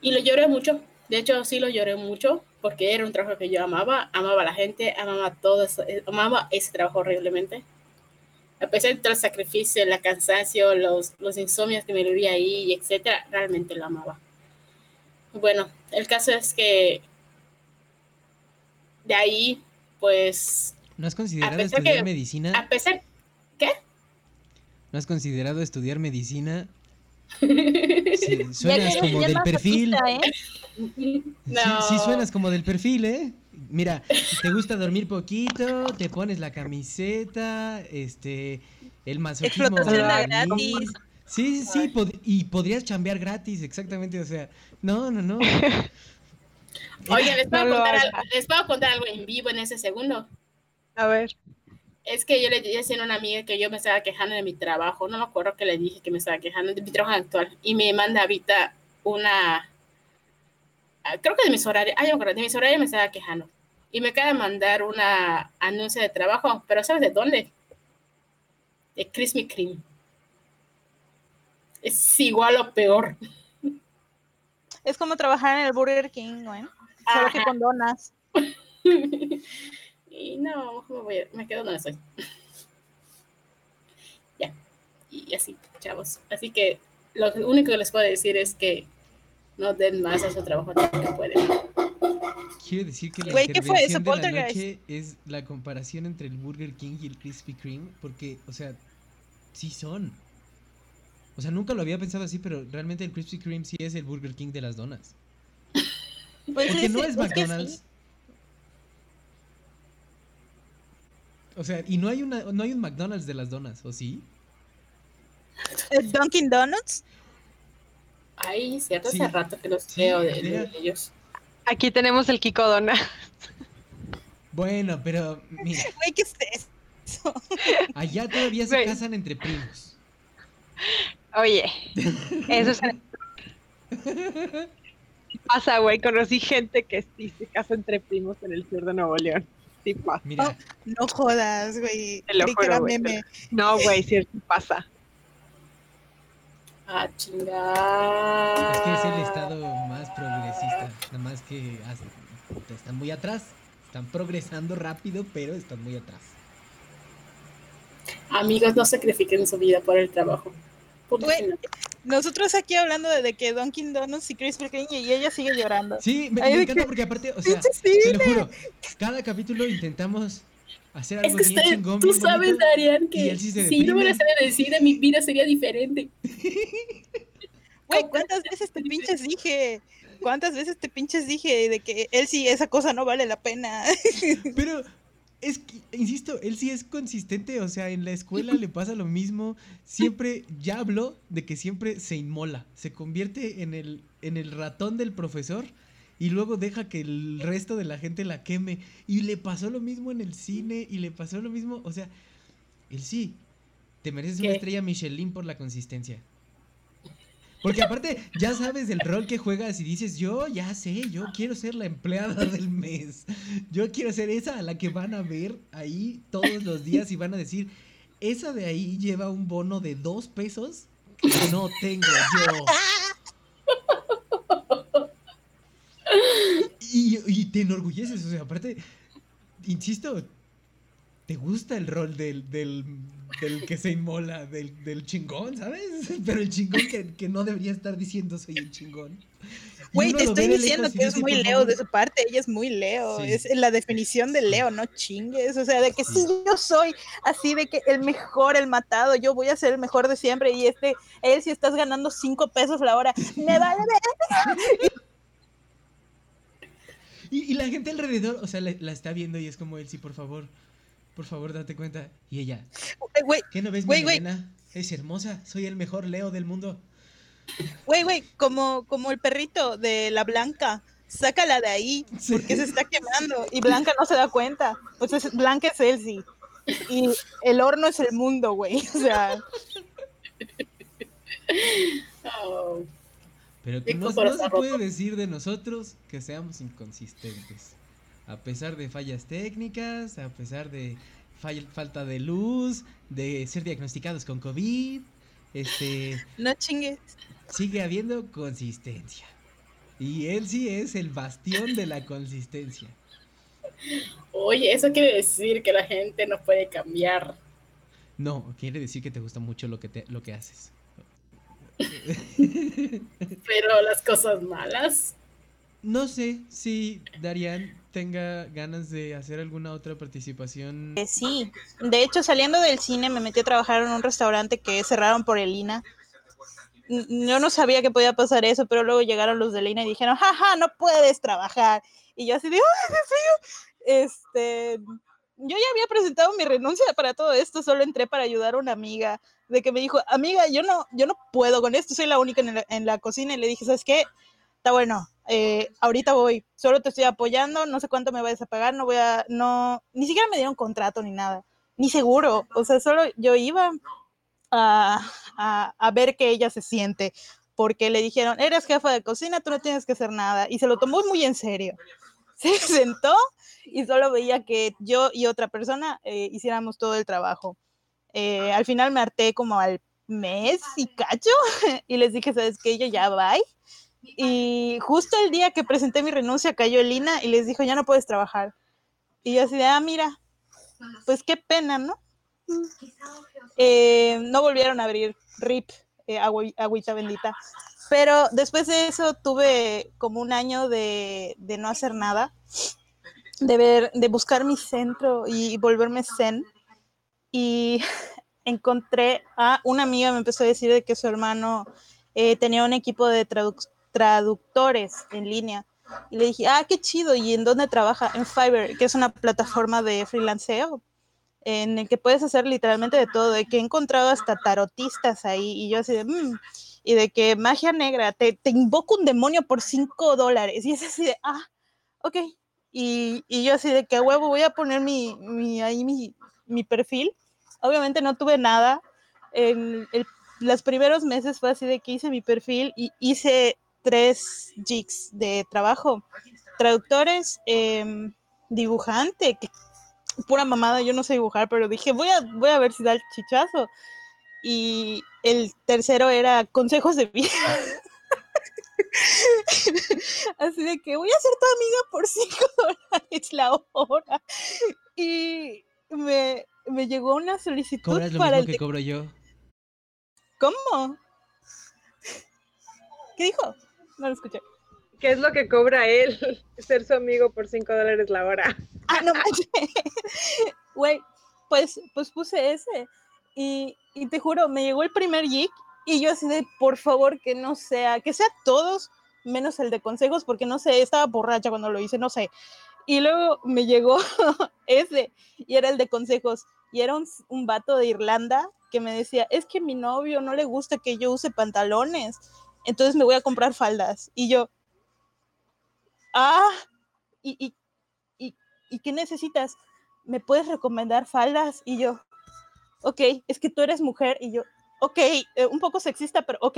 Y lo lloré mucho. De hecho, sí lo lloré mucho porque era un trabajo que yo amaba, amaba a la gente, amaba todo, eso, amaba ese trabajo horriblemente. a pesar de todo el sacrificio, el cansancio, los, los insomnios que me viví ahí, etcétera, realmente lo amaba. Bueno, el caso es que de ahí, pues... ¿No has considerado estudiar medicina? A pesar... ¿Qué? ¿No has considerado estudiar medicina? (laughs) Sí, suenas como del perfil. ¿eh? No. Sí, suenas como del perfil, ¿eh? Mira, te gusta dormir poquito, te pones la camiseta, este, el masoquismo. gratis. Sí, sí, sí, y podrías chambear gratis, exactamente, o sea, no, no, no. Oye, ¿les puedo, contar algo, ¿les puedo contar algo en vivo en ese segundo? A ver. Es que yo le dije a una amiga que yo me estaba quejando de mi trabajo, no me acuerdo que le dije que me estaba quejando de mi trabajo actual, y me manda ahorita una, ah, creo que de mis horarios, yo me de mis horarios me estaba quejando, y me acaba de mandar una anuncio de trabajo, pero ¿sabes de dónde? De Krispy Kreme. Es igual o peor. Es como trabajar en el Burger King, ¿no? Solo que con donas. (laughs) y no, me, voy me quedo donde estoy. (laughs) ya. Y así, chavos. Así que lo único que les puedo decir es que no den más a su trabajo que pueden. Quiero decir que la intervención de la noche es la comparación entre el Burger King y el Krispy Kreme, porque, o sea, sí son. O sea, nunca lo había pensado así, pero realmente el Krispy Kreme sí es el Burger King de las donas. Pues Porque no es McDonald's. O sea, y no hay una, no hay un McDonald's de las donas, ¿o sí? ¿El Dunkin' Donuts? Ay, cierto, hace rato que los veo de, ellos. Aquí tenemos el Kiko Dona. Bueno, pero mira. (laughs) Güey, ¿qué es eso? Allá todavía se casan entre primos. Oye, eso es... (laughs) pasa, güey. Conocí gente que sí se casa entre primos en el sur de Nuevo León. Sí pasa. Mira. No, jodas, güey. Te lo juro, güey. No, güey, sí pasa. Ah, chingada. Es que es el estado más progresista. Nada más que están muy atrás. Están progresando rápido, pero están muy atrás. Amigos, no sacrifiquen su vida por el trabajo nosotros aquí hablando de, que Dunkin' Donuts y Chris Kreme y ella sigue llorando. Sí, me, encanta porque aparte, o sea, te lo juro, cada capítulo intentamos hacer algo es que bien chingón, Tú sabes, Darian, que si no hubiera salido de cine, mi vida sería diferente. (laughs) Güey, ¿cuántas veces te pinches dije? ¿Cuántas veces te pinches dije de que él sí, esa cosa no vale la pena? Pero es que, insisto, él sí es consistente, o sea, en la escuela le pasa lo mismo, siempre, ya habló de que siempre se inmola, se convierte en el, en el ratón del profesor y luego deja que el resto de la gente la queme. Y le pasó lo mismo en el cine y le pasó lo mismo, o sea, él sí, te mereces una estrella Michelin por la consistencia. Porque aparte, ya sabes el rol que juegas y dices, yo ya sé, yo quiero ser la empleada del mes. Yo quiero ser esa a la que van a ver ahí todos los días y van a decir, esa de ahí lleva un bono de dos pesos que no tengo yo. Y, y te enorgulleces, o sea, aparte, insisto, te gusta el rol del, del, del que se inmola, del, del, chingón, ¿sabes? (laughs) Pero el chingón que, que, no debería estar diciendo soy el chingón. Güey, te estoy diciendo que es muy Leo de su parte, ella es muy Leo, es la definición de Leo, no chingues, o sea, de que si yo soy así de que el mejor, el matado, yo voy a ser el mejor de siempre y este, él si estás ganando cinco pesos la hora, me vale ver. (laughs) Y, y la gente alrededor, o sea, la, la está viendo y es como él, sí, por favor, por favor, date cuenta. Y ella, ¿qué no ves, mi Es hermosa, soy el mejor Leo del mundo. Güey, güey, como, como el perrito de la Blanca, sácala de ahí, porque se está quemando y Blanca no se da cuenta. Pues Blanca es Elsie y el horno es el mundo, güey. O sea. Pero que no, no se puede decir de nosotros que seamos inconsistentes a pesar de fallas técnicas, a pesar de falta de luz, de ser diagnosticados con COVID, este... (laughs) No chingues. Sigue habiendo consistencia. Y él sí es el bastión de la consistencia. Oye, eso quiere decir que la gente no puede cambiar. No, quiere decir que te gusta mucho lo que, te, lo que haces. (laughs) Pero las cosas malas. No sé si Darian tenga ganas de hacer alguna otra participación. Eh, sí, de hecho saliendo del cine me metí a trabajar en un restaurante que cerraron por el INA. Yo no sabía que podía pasar eso, pero luego llegaron los del INA y dijeron, jaja, no puedes trabajar. Y yo así de, ¡ay, ¿en serio? Este, yo ya había presentado mi renuncia para todo esto, solo entré para ayudar a una amiga, de que me dijo, amiga, yo no, yo no puedo con esto, soy la única en la, en la cocina, y le dije, ¿sabes qué? Está bueno, eh, ahorita voy, solo te estoy apoyando, no sé cuánto me vayas a pagar, no voy a, no, ni siquiera me dieron contrato ni nada, ni seguro, o sea, solo yo iba a, a, a ver que ella se siente, porque le dijeron, eres jefa de cocina, tú no tienes que hacer nada, y se lo tomó muy en serio. Se (laughs) sentó y solo veía que yo y otra persona eh, hiciéramos todo el trabajo. Eh, al final me harté como al mes y cacho (laughs) y les dije, ¿sabes qué? Yo ya bye. Y justo el día que presenté mi renuncia cayó Lina y les dijo, ya no puedes trabajar. Y yo así de, ah, mira, pues qué pena, ¿no? Eh, no volvieron a abrir RIP, eh, agüita bendita. Pero después de eso tuve como un año de, de no hacer nada, de, ver, de buscar mi centro y volverme zen. Y (laughs) encontré a una amiga, me empezó a decir de que su hermano eh, tenía un equipo de traduc- traductores en línea. Y le dije, ah, qué chido, ¿y en dónde trabaja? En Fiverr, que es una plataforma de freelanceo en el que puedes hacer literalmente de todo, de que he encontrado hasta tarotistas ahí, y yo así de, "Mm", y de que magia negra, te, te invoco un demonio por cinco dólares, y es así de, ah, ok, y, y yo así de que huevo voy a poner mi, mi, ahí mi, mi perfil, obviamente no tuve nada, en el- los primeros meses fue así de que hice mi perfil y hice tres jigs de trabajo, traductores, em, dibujante, que pura mamada, yo no sé dibujar, pero dije, voy a, voy a ver si da el chichazo. Y el tercero era consejos de vida. (laughs) Así de que voy a ser tu amiga por 5 dólares la hora. Y me, me llegó una solicitud Cobras lo para mismo el que cobro yo. ¿Cómo? ¿Qué dijo? No lo escuché. ¿Qué es lo que cobra él? (laughs) Ser su amigo por 5 dólares la hora. Ah, no manches. (laughs) Güey, pues, pues puse ese. Y, y te juro, me llegó el primer geek y yo así de, por favor, que no sea, que sea todos menos el de consejos, porque no sé, estaba borracha cuando lo hice, no sé. Y luego me llegó (laughs) ese y era el de consejos. Y era un, un vato de Irlanda que me decía, es que mi novio no le gusta que yo use pantalones, entonces me voy a comprar faldas. Y yo, ah, y, y, y, ¿y qué necesitas? ¿Me puedes recomendar faldas? Y yo, ok, es que tú eres mujer. Y yo, ok, eh, un poco sexista, pero ok.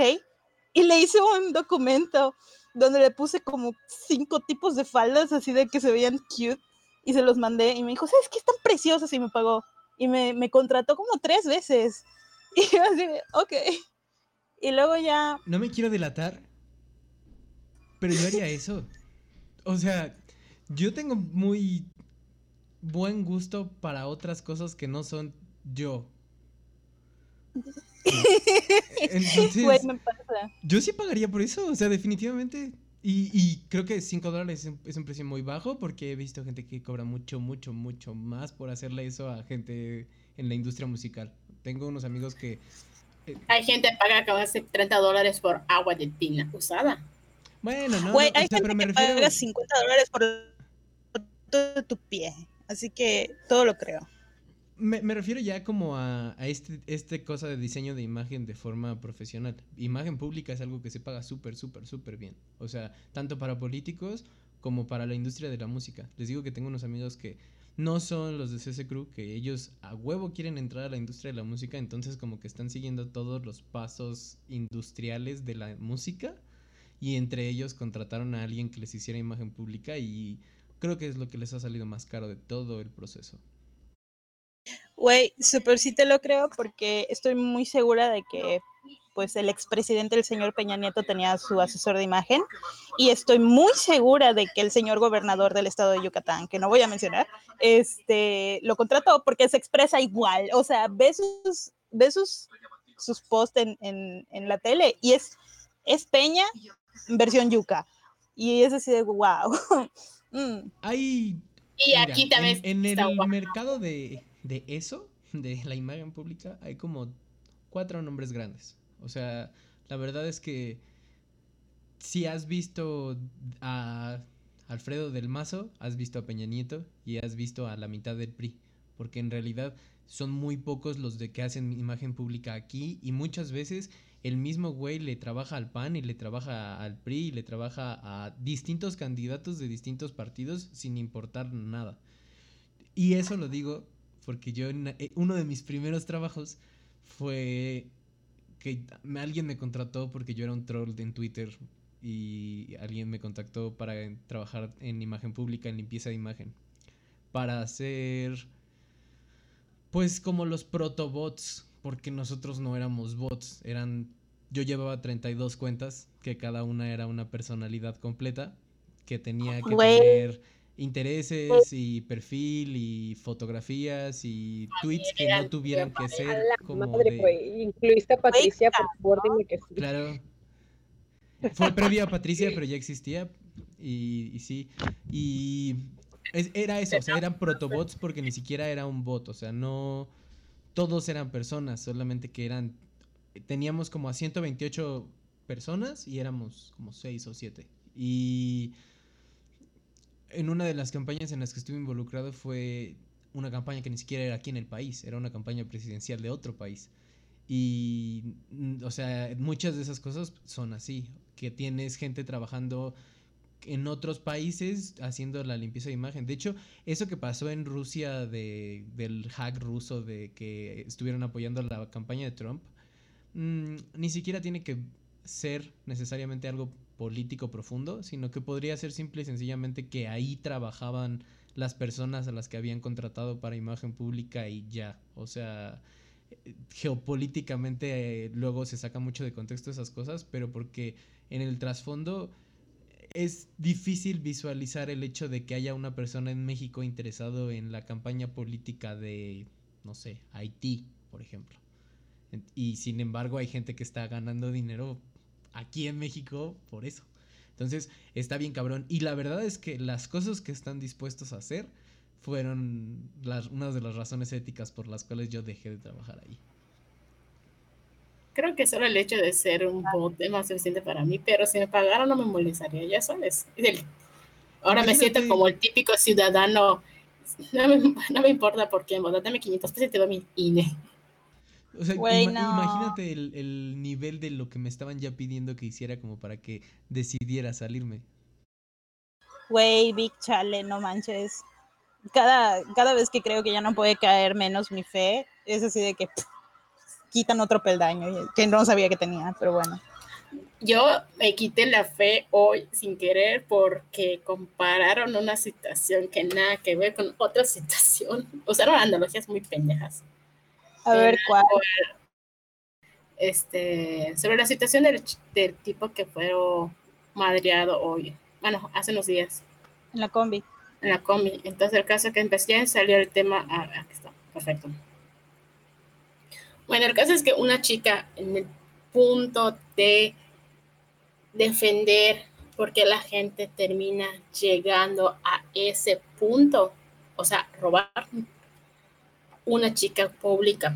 Y le hice un documento donde le puse como cinco tipos de faldas así de que se veían cute y se los mandé y me dijo, ¿sabes qué? Están preciosas y me pagó. Y me, me contrató como tres veces. (laughs) Y yo así ok. Y luego ya, No me quiero delatar, pero yo haría eso. O sea, yo tengo muy buen gusto para otras cosas que no son yo. Entonces, me pasa. yo sí pagaría por eso, o sea, definitivamente. Y, y creo que 5 dólares es un, es un precio muy bajo porque he visto gente que cobra mucho, mucho, mucho más por hacerle eso a gente en la industria musical. Tengo unos amigos que Hay gente que paga casi 30 dólares por agua de tina usada. Bueno, no, Güey, no, o hay sea, gente me que refiero. paga 50 dólares por todo tu pie. Así que todo lo creo. Me, me refiero ya como a, a este, este cosa de diseño de imagen de forma profesional. Imagen pública es algo que se paga súper, súper, súper bien. O sea, tanto para políticos como para la industria de la música. Les digo que tengo unos amigos que no son los de CC Crew, que ellos a huevo quieren entrar a la industria de la música, entonces como que están siguiendo todos los pasos industriales de la música y entre ellos contrataron a alguien que les hiciera imagen pública y creo que es lo que les ha salido más caro de todo el proceso. Güey, súper sí te lo creo porque estoy muy segura de que pues el expresidente, el señor Peña Nieto, tenía su asesor de imagen y estoy muy segura de que el señor gobernador del estado de Yucatán, que no voy a mencionar, este, lo contrató porque se expresa igual, o sea, ve sus, ve sus, sus posts en, en, en la tele y es, es Peña versión yuca. Y es así de wow. (laughs) Mm. Hay. Y aquí también. En, el mercado de, de eso, de la imagen pública, hay como cuatro nombres grandes. O sea, la verdad es que si has visto a Alfredo del Mazo, has visto a Peña Nieto y has visto a la mitad del PRI. Porque en realidad son muy pocos los de que hacen imagen pública aquí y muchas veces el mismo güey le trabaja al PAN y le trabaja al PRI y le trabaja a distintos candidatos de distintos partidos sin importar nada. Y eso lo digo porque yo, eh, uno de mis primeros trabajos fue que alguien me contrató porque yo era un troll en Twitter y alguien me contactó para trabajar en imagen pública, en limpieza de imagen, para hacer pues como los protobots porque nosotros no éramos bots, eran yo llevaba 32 cuentas, que cada una era una personalidad completa, que tenía que tener intereses y perfil y fotografías y tweets que no tuvieran que ser como de... Incluiste a Patricia, por favor, dime que sí. Claro. Fue previa a Patricia, (laughs) pero ya existía y, y sí. Y era eso, o sea, eran protobots porque ni siquiera era un bot, o sea, no todos eran personas, solamente que eran, teníamos como a 128 personas y éramos como 6 o 7. Y en una de las campañas en las que estuve involucrado fue una campaña que ni siquiera era aquí en el país, era una campaña presidencial de otro país. Y, o sea, muchas de esas cosas son así, que tienes gente trabajando en otros países haciendo la limpieza de imagen. De hecho, eso que pasó en Rusia de, del hack ruso de que estuvieron apoyando la campaña de Trump, mm, ni siquiera tiene que ser necesariamente algo político profundo, sino que podría ser simple y sencillamente que ahí trabajaban las personas a las que habían contratado para imagen pública y ya. O sea, geopolíticamente eh, luego se saca mucho de contexto esas cosas, pero porque en el trasfondo es difícil visualizar el hecho de que haya una persona en México interesado en la campaña política de, no sé, Haití, por ejemplo. Y sin embargo hay gente que está ganando dinero aquí en México por eso. Entonces está bien cabrón. Y la verdad es que las cosas que están dispuestos a hacer fueron las, una de las razones éticas por las cuales yo dejé de trabajar ahí. Creo que solo el hecho de ser un bot es más suficiente para mí, pero si me pagaran no me molestaría, ya sabes. Ahora me siento como el típico ciudadano, no me, no me importa por qué, dame 500 pesos y te doy mi INE. O sea, imagínate el, el, nivel de lo que me estaban ya pidiendo que hiciera como para que decidiera salirme. Güey, Big Chale, no manches. Cada, cada vez que creo que ya no puede caer menos mi fe, es así de que quitan otro peldaño que no sabía que tenía, pero bueno. Yo me quité la fe hoy sin querer porque compararon una situación que nada que ver con otra (laughs) situación. Usaron analogías muy pendejas. A ver, ¿cuál? Este, sobre la situación del, del tipo que fue madreado hoy, bueno, hace unos días. En la combi. En la combi. Entonces, el caso que empecé salió el tema. Ah, aquí está, perfecto. Bueno, el caso es que una chica en el punto de defender por qué la gente termina llegando a ese punto, o sea, robar una chica pública.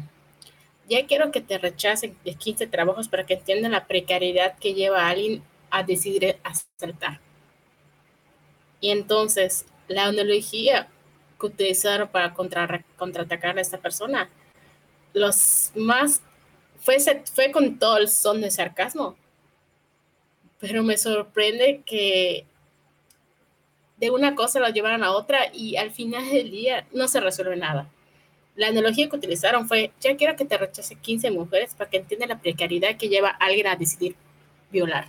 Ya quiero que te rechacen de 15 trabajos para que entiendan la precariedad que lleva a alguien a decidir asaltar. Y entonces, la analogía que utilizaron para contra, contraatacar a esta persona los más, fue, fue con todo el son de sarcasmo, pero me sorprende que de una cosa lo llevaran a otra y al final del día no se resuelve nada. La analogía que utilizaron fue, ya quiero que te rechace 15 mujeres para que entienda la precariedad que lleva a alguien a decidir violar.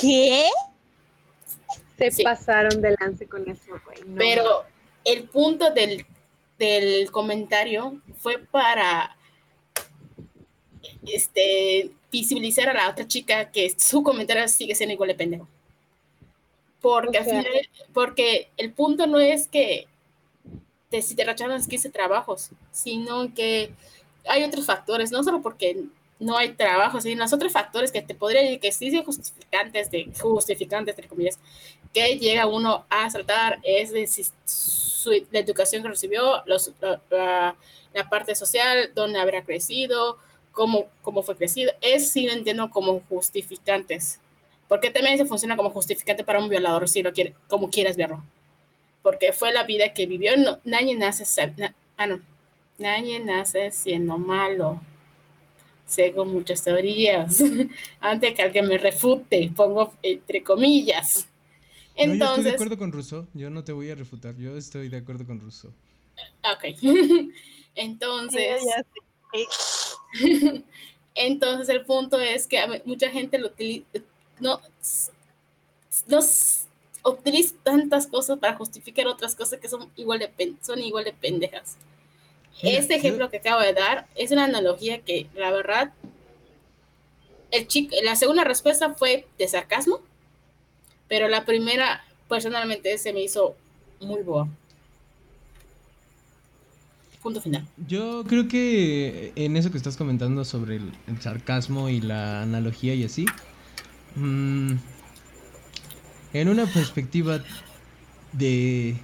¿Qué? Se pasaron de lance con eso, güey. Pero el punto del del comentario fue para este, visibilizar a la otra chica que su comentario sigue siendo igual de pendejo. Porque, al final, porque el punto no es que te, si te rechazan 15 trabajos, sino que hay otros factores, no solo porque no hay trabajo, sino los otros factores que te podría decir que sí son justificantes, de, justificantes, entre comillas, que llega uno a saltar es de, la educación que recibió, los, la, la, parte social, dónde habrá crecido, cómo, cómo fue crecido, es sí lo entiendo como justificantes. Porque también se funciona como justificante para un violador, si lo quiere, como quieras verlo. Porque fue la vida que vivió. No, nadie nace, ah, no, nadie nace siendo malo. Según muchas teorías. (laughs) Antes que alguien me refute, pongo entre comillas. Entonces, yo estoy de acuerdo con Rousseau. Yo no te voy a refutar. Yo estoy de acuerdo con Rousseau. Ok. (laughs) Entonces. (laughs) Entonces el punto es que mucha gente lo utiliza, no, no utiliza tantas cosas para justificar otras cosas que son igual de, son igual de pendejas. este ejemplo que acabo de dar es una analogía que la verdad, el chico, la segunda respuesta fue de sarcasmo, pero la primera personalmente se me hizo muy boa. Punto final. Yo creo que en eso que estás comentando sobre el, sarcasmo y la analogía y así, mm, en una perspectiva de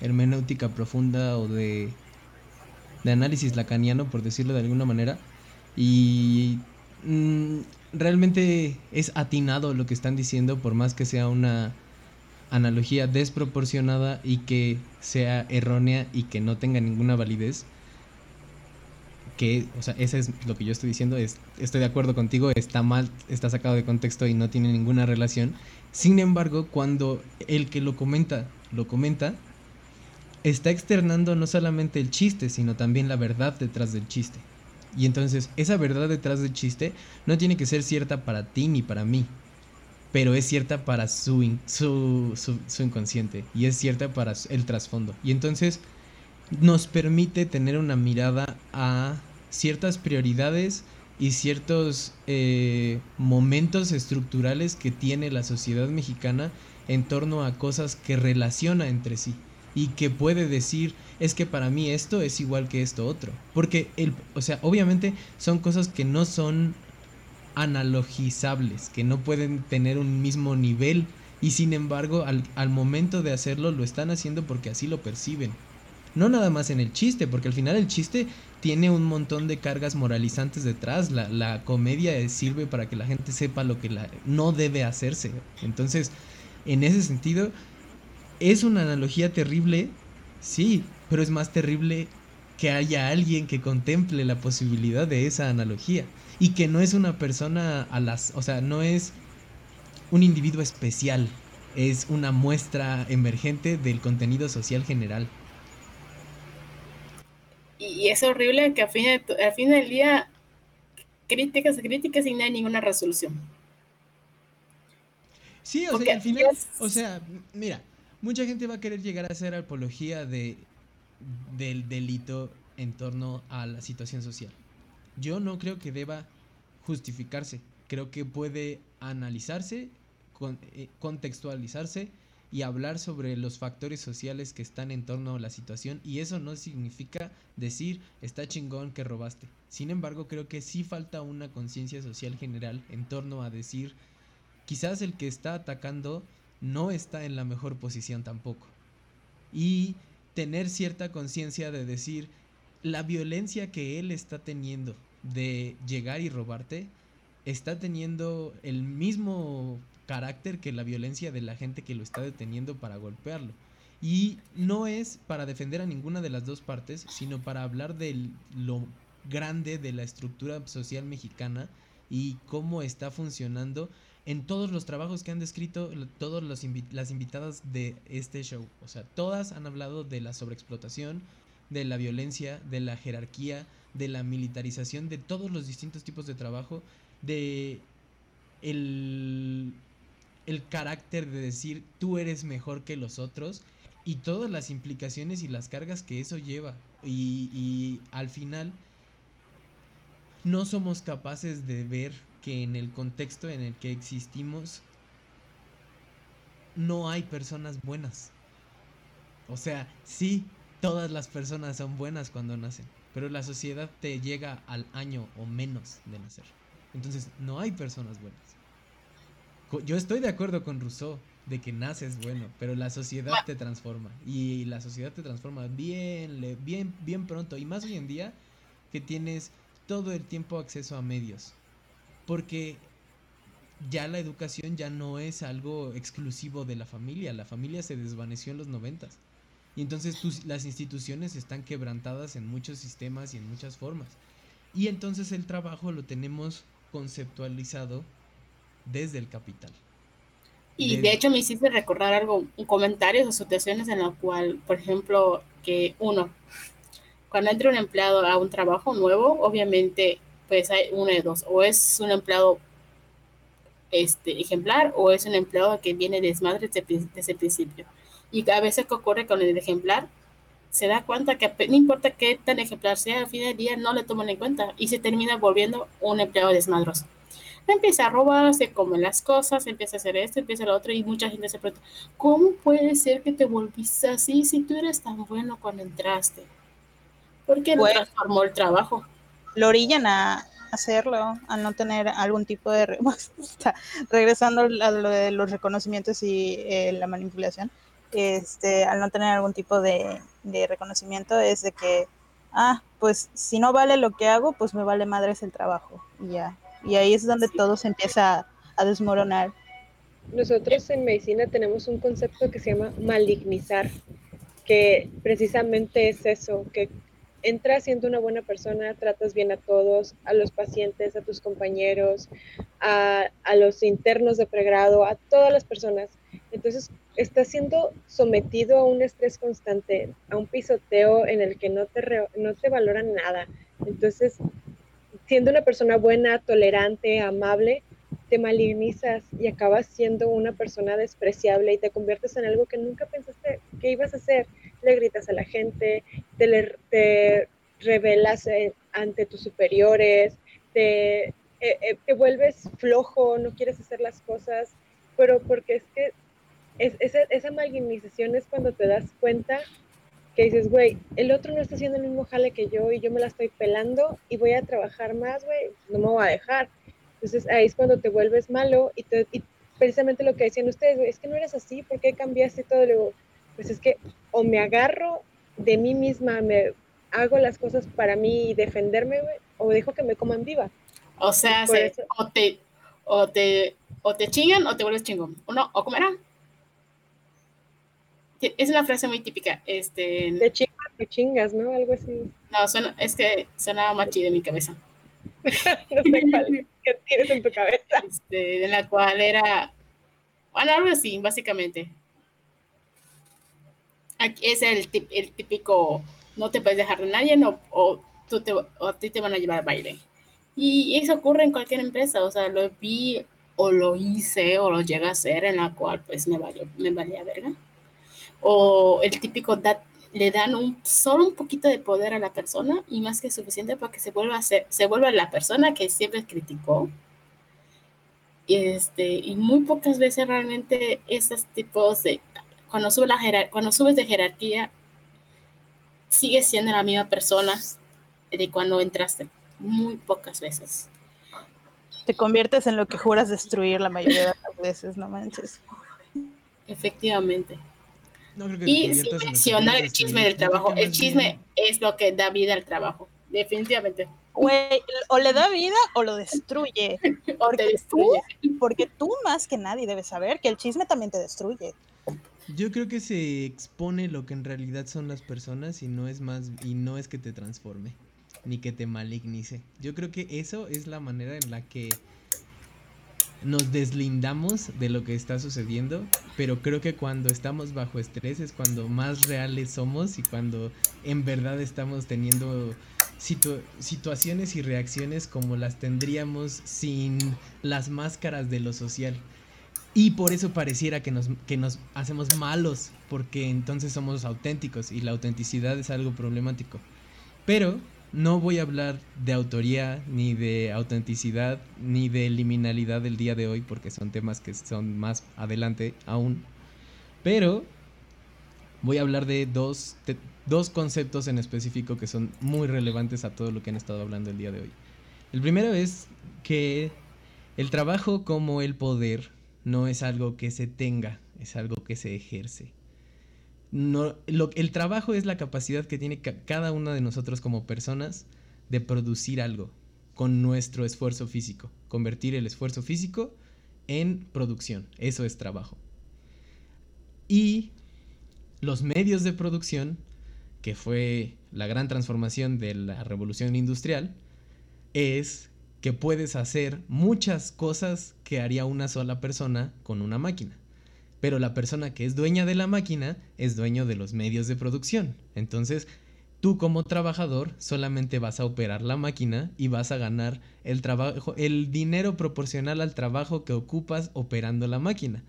hermenéutica profunda o de, análisis lacaniano, por decirlo de alguna manera, y mm, realmente es atinado lo que están diciendo, por más que sea una analogía desproporcionada y que sea errónea y que no tenga ninguna validez. Que, o sea, eso es lo que yo estoy diciendo, es, estoy de acuerdo contigo, está mal, está sacado de contexto y no tiene ninguna relación. Sin embargo, cuando el que lo comenta, lo comenta, está externando no solamente el chiste, sino también la verdad detrás del chiste. Y entonces, esa verdad detrás del chiste no tiene que ser cierta para ti ni para mí, pero es cierta para su, su, su, inconsciente y es cierta para el trasfondo. Y entonces nos permite tener una mirada a ciertas prioridades y ciertos eh, momentos estructurales que tiene la sociedad mexicana en torno a cosas que relaciona entre sí y que puede decir es que para mí esto es igual que esto otro porque el o sea obviamente son cosas que no son analogizables, que no pueden tener un mismo nivel y sin embargo al, al, momento de hacerlo lo están haciendo porque así lo perciben. No nada más en el chiste, porque al final el chiste tiene un montón de cargas moralizantes detrás. La, la comedia sirve para que la gente sepa lo que la, no debe hacerse. Entonces, en ese sentido, es una analogía terrible, sí, pero es más terrible que haya alguien que contemple la posibilidad de esa analogía y que no es una persona a las, o sea, no es un individuo especial, es una muestra emergente del contenido social general. Y es horrible que a fin, al fin del día críticas, críticas y no hay ninguna resolución. Sí, o sea, al final, o sea, mira, mucha gente va a querer llegar a hacer apología de, del delito en torno a la situación social. Yo no creo que deba justificarse. Creo que puede analizarse, eh, contextualizarse y hablar sobre los factores sociales que están en torno a la situación y eso no significa decir está chingón que robaste. Sin embargo, creo que sí falta una conciencia social general en torno a decir quizás el que está atacando no está en la mejor posición tampoco. Y tener cierta conciencia de decir la violencia que él está teniendo de llegar y robarte está teniendo el mismo carácter que la violencia de la gente que lo está deteniendo para golpearlo. Y no es para defender a ninguna de las dos partes, sino para hablar de lo grande de la estructura social mexicana y cómo está funcionando en todos los trabajos que han descrito todas las invitadas de este show. O sea, todas han hablado de la sobreexplotación, de la violencia, de la jerarquía, de la militarización de todos los distintos tipos de trabajo, de el, el carácter de decir tú eres mejor que los otros y todas las implicaciones y las cargas que eso lleva. Y, al final no somos capaces de ver que en el contexto en el que existimos no hay personas buenas. O sea, sí, todas las personas son buenas cuando nacen, pero la sociedad te llega al año o menos de nacer. Entonces, no hay personas buenas. Yo estoy de acuerdo con Rousseau de que naces bueno, pero la sociedad te transforma y la sociedad te transforma bien, bien, bien pronto y más hoy en día que tienes todo el tiempo acceso a medios, porque ya la educación ya no es algo exclusivo de la familia, la familia se desvaneció en los noventas. Y entonces las instituciones están quebrantadas en muchos sistemas y en muchas formas. Y entonces el trabajo lo tenemos conceptualizado desde el capital. Y de hecho me hiciste recordar algo, un comentario o situaciones en la cual, por ejemplo, que uno, cuando entra un empleado a un trabajo nuevo, obviamente, pues hay una de dos, o es un empleado este, ejemplar o es un empleado que viene desmadre desde, desde el principio. Y a veces que ocurre con el ejemplar, se da cuenta que no importa qué tan ejemplar sea, al fin del día no le toman en cuenta y se termina volviendo un empleado desmadroso. Empieza a robar, se come las cosas, empieza a hacer esto, empieza lo otro y mucha gente se pregunta, ¿cómo puede ser que te volviste así si tú eres tan bueno cuando entraste? ¿Por qué no transformó el trabajo? Lo orillan a hacerlo, a no tener algún tipo de... (laughs) regresando a lo de los reconocimientos y eh, la manipulación, este, al no tener algún tipo de, reconocimiento es de que, ah, pues si no vale lo que hago, pues me vale madres el trabajo. Y ya. Y ahí es donde todo se empieza a, desmoronar. Nosotros en medicina tenemos un concepto que se llama malignizar, que precisamente es eso, que entras siendo una buena persona, tratas bien a todos, a los pacientes, a tus compañeros, a, a los internos de pregrado, a todas las personas. Entonces, estás siendo sometido a un estrés constante, a un pisoteo en el que no te, no te valoran nada. Entonces, siendo una persona buena, tolerante, amable, te malignizas y acabas siendo una persona despreciable y te conviertes en algo que nunca pensaste que ibas a hacer. Le gritas a la gente, te, te revelas eh, ante tus superiores, te, eh, eh, te vuelves flojo, no quieres hacer las cosas, pero porque es que es, esa, esa es cuando te das cuenta que dices, güey, el otro no está haciendo el mismo jale que yo y yo me la estoy pelando y voy a trabajar más, güey, no me voy a dejar. Entonces ahí es cuando te vuelves malo y, te, y precisamente lo que decían ustedes, güey, es que no eres así, ¿por qué cambiaste todo? Luego, pues es que o me agarro de mí misma, me hago las cosas para mí y defenderme, güey, o dejo que me coman viva. O sea, o, te, o, te, o te chingan o te vuelves chingón. O no, o comerán es una frase muy típica. Este, de chingas, de chingas, ¿no? Algo así. No, suena, es que sonaba más chido en mi cabeza. (laughs) no sé cuál que tienes en tu cabeza. Este, en la cual era, bueno, algo así, básicamente. Aquí es el, el típico, no te puedes dejar de nadie, no, o, tú te, o a ti te van a llevar al baile. Y eso ocurre en cualquier empresa, o sea, lo vi o lo hice o lo llega a hacer en la cual pues me valió, me valía verga o el típico le dan un, solo un poquito de poder a la persona y más que suficiente para que se vuelva a ser, se vuelva la persona que siempre criticó. Y, este, y muy pocas veces realmente esos tipos de, cuando, sube la cuando subes de jerarquía, sigues siendo la misma persona de cuando entraste, muy pocas veces. Te conviertes en lo que juras destruir la mayoría de las veces, no manches. Efectivamente y sin mencionar el chisme del trabajo. El chisme es lo que da vida al trabajo, definitivamente. o le da vida o lo destruye. (laughs) o te destruye. porque tú más que nadie debes saber que el chisme también te destruye. Yo creo que se expone lo que en realidad son las personas y no es más y no es que te transforme ni que te malignice. Yo creo que eso es la manera en la que nos deslindamos de lo que está sucediendo, pero creo que cuando estamos bajo estrés es cuando más reales somos y cuando en verdad estamos teniendo situaciones y reacciones como las tendríamos sin las máscaras de lo social. Y por eso pareciera que nos, que nos hacemos malos, porque entonces somos auténticos y la autenticidad es algo problemático. Pero no voy a hablar de autoría, ni de autenticidad, ni de liminalidad del día de hoy, porque son temas que son más adelante aún. Pero voy a hablar de dos, de dos conceptos en específico que son muy relevantes a todo lo que han estado hablando el día de hoy. El primero es que el trabajo como el poder no es algo que se tenga, es algo que se ejerce. No, lo, el trabajo es la capacidad que tiene ca- cada uno de nosotros como personas de producir algo con nuestro esfuerzo físico, convertir el esfuerzo físico en producción. Eso es trabajo. Y los medios de producción, que fue la gran transformación de la revolución industrial, es que puedes hacer muchas cosas que haría una sola persona con una máquina. Pero la persona que es dueña de la máquina es dueño de los medios de producción. Entonces, tú como trabajador solamente vas a operar la máquina y vas a ganar el trabajo, el dinero proporcional al trabajo que ocupas operando la máquina.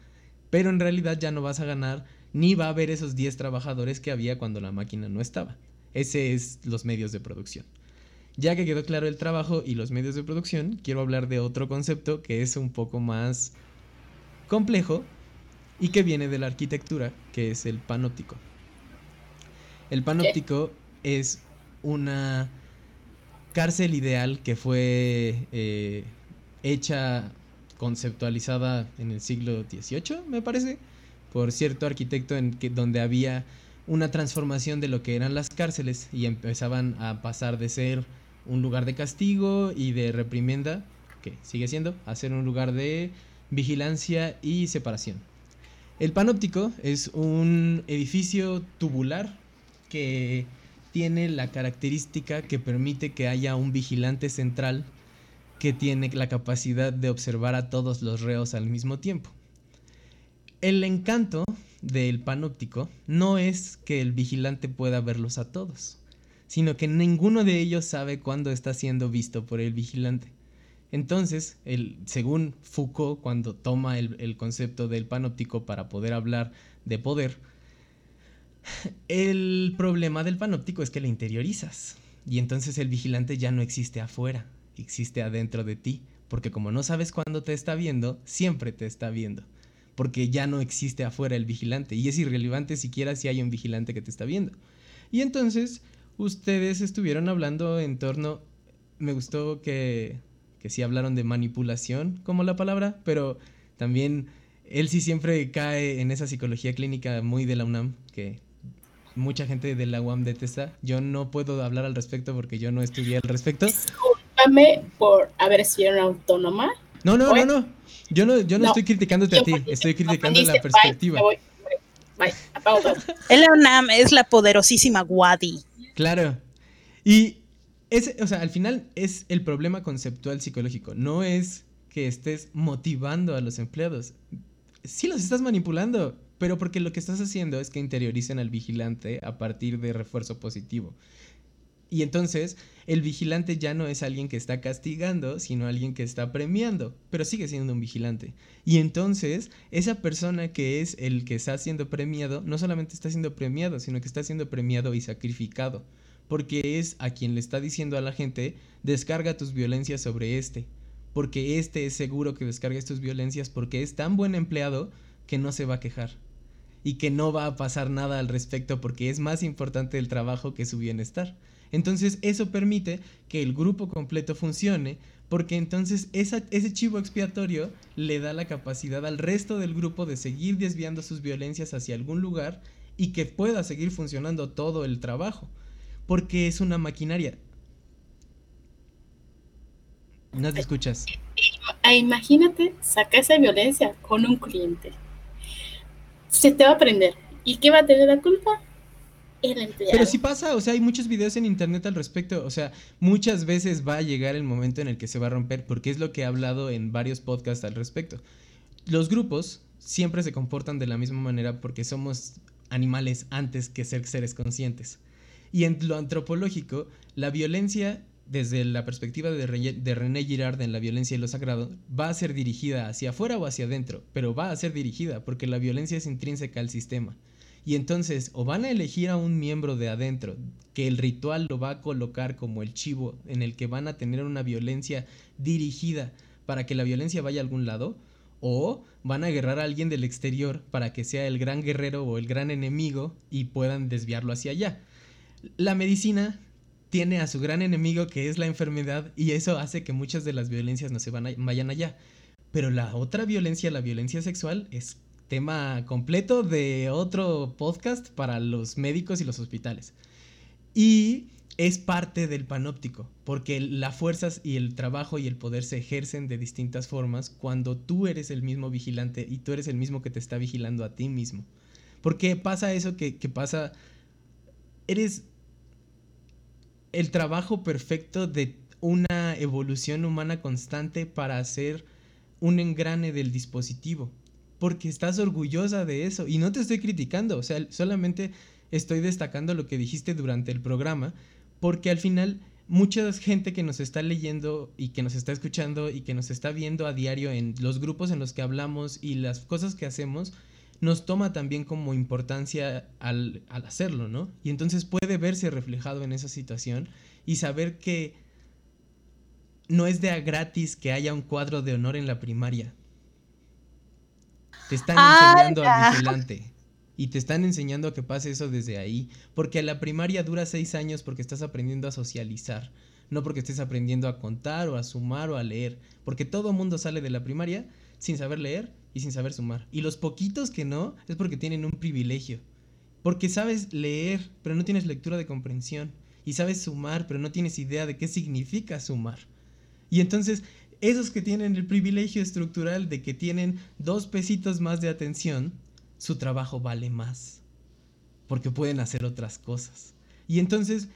Pero en realidad ya no vas a ganar ni va a haber esos 10 trabajadores que había cuando la máquina no estaba. Ese es los medios de producción. Ya que quedó claro el trabajo y los medios de producción, quiero hablar de otro concepto que es un poco más complejo y que viene de la arquitectura, que es el panóptico. El panóptico es una cárcel ideal que fue eh, hecha, conceptualizada en el siglo XVIII, me parece, por cierto arquitecto en que, donde había una transformación de lo que eran las cárceles y empezaban a pasar de ser un lugar de castigo y de reprimenda, que sigue siendo, a ser un lugar de vigilancia y separación. El panóptico es un edificio tubular que tiene la característica que permite que haya un vigilante central que tiene la capacidad de observar a todos los reos al mismo tiempo. El encanto del panóptico no es que el vigilante pueda verlos a todos, sino que ninguno de ellos sabe cuándo está siendo visto por el vigilante. Entonces, el, según Foucault, cuando toma el, el concepto del panóptico para poder hablar de poder, el problema del panóptico es que le interiorizas. Y entonces el vigilante ya no existe afuera, existe adentro de ti. Porque como no sabes cuándo te está viendo, siempre te está viendo. Porque ya no existe afuera el vigilante. Y es irrelevante siquiera si hay un vigilante que te está viendo. Y entonces ustedes estuvieron hablando en torno... Me gustó que, que sí hablaron de manipulación como la palabra, pero también él sí siempre cae en esa psicología clínica muy de la UNAM, que mucha gente de la UAM detesta. Yo no puedo hablar al respecto porque yo no estudié al respecto. Discúlpame por haber sido una autónoma. No, no, no, no. Yo no, yo no, No, estoy criticándote a ti, estoy criticando la perspectiva. Bye, bye, bye, apago todo. El UNAM es la poderosísima Wadi. Claro. Y ese, o sea, al final es el problema conceptual psicológico. No es que estés motivando a los empleados. Sí los estás manipulando, pero porque lo que estás haciendo es que interioricen al vigilante a partir de refuerzo positivo. Y entonces el vigilante ya no es alguien que está castigando, sino alguien que está premiando, pero sigue siendo un vigilante. Y entonces esa persona que es el que está siendo premiado, no solamente está siendo premiado, sino que está siendo premiado y sacrificado, porque es a quien le está diciendo a la gente, descarga tus violencias sobre este, porque este es seguro que descargues tus violencias porque es tan buen empleado que no se va a quejar y que no va a pasar nada al respecto porque es más importante el trabajo que su bienestar. Entonces eso permite que el grupo completo funcione porque entonces ese chivo expiatorio le da la capacidad al resto del grupo de seguir desviando sus violencias hacia algún lugar y que pueda seguir funcionando todo el trabajo porque es una maquinaria. No te escuchas. Ah, imagínate sacar esa violencia con un cliente. Se te va a prender. ¿Y qué va a tener la culpa? El empleado. Pero sí pasa, o sea, hay muchos videos en internet al respecto, o sea, muchas veces va a llegar el momento en el que se va a romper, porque es lo que he hablado en varios podcasts al respecto. Los grupos siempre se comportan de la misma manera porque somos animales antes que ser seres conscientes. Y en lo antropológico, la violencia, desde la perspectiva de, Re- de René Girard en La violencia y lo sagrado, va a ser dirigida hacia afuera o hacia adentro, pero va a ser dirigida porque la violencia es intrínseca al sistema. Y entonces, o van a elegir a un miembro de adentro, que el ritual lo va a colocar como el chivo en el que van a tener una violencia dirigida para que la violencia vaya a algún lado, o van a agarrar a alguien del exterior para que sea el gran guerrero o el gran enemigo y puedan desviarlo hacia allá. La medicina tiene a su gran enemigo que es la enfermedad y eso hace que muchas de las violencias no se van vayan allá. Pero la otra violencia, la violencia sexual, es tema completo de otro podcast para los médicos y los hospitales. Y es parte del panóptico, porque las fuerzas y el trabajo y el poder se ejercen de distintas formas cuando tú eres el mismo vigilante y tú eres el mismo que te está vigilando a ti mismo. Porque pasa eso que, que pasa, eres el trabajo perfecto de una evolución humana constante para hacer un engrane del dispositivo. Porque estás orgullosa de eso. Y no te estoy criticando, o sea, solamente estoy destacando lo que dijiste durante el programa, porque al final mucha gente que nos está leyendo y que nos está escuchando y que nos está viendo a diario en los grupos en los que hablamos y las cosas que hacemos, nos toma también como importancia al, hacerlo, ¿no? Y entonces puede verse reflejado en esa situación y saber que no es de a gratis que haya un cuadro de honor en la primaria. Te están ah, enseñando al vigilante. Y te están enseñando a que pase eso desde ahí. Porque la primaria dura seis años porque estás aprendiendo a socializar. No porque estés aprendiendo a contar o a sumar o a leer. Porque todo mundo sale de la primaria sin saber leer y sin saber sumar. Y los poquitos que no es porque tienen un privilegio. Porque sabes leer, pero no tienes lectura de comprensión. Y sabes sumar, pero no tienes idea de qué significa sumar. Y entonces, esos que tienen el privilegio estructural de que tienen dos pesitos más de atención, su trabajo vale más. Porque pueden hacer otras cosas. Y entonces,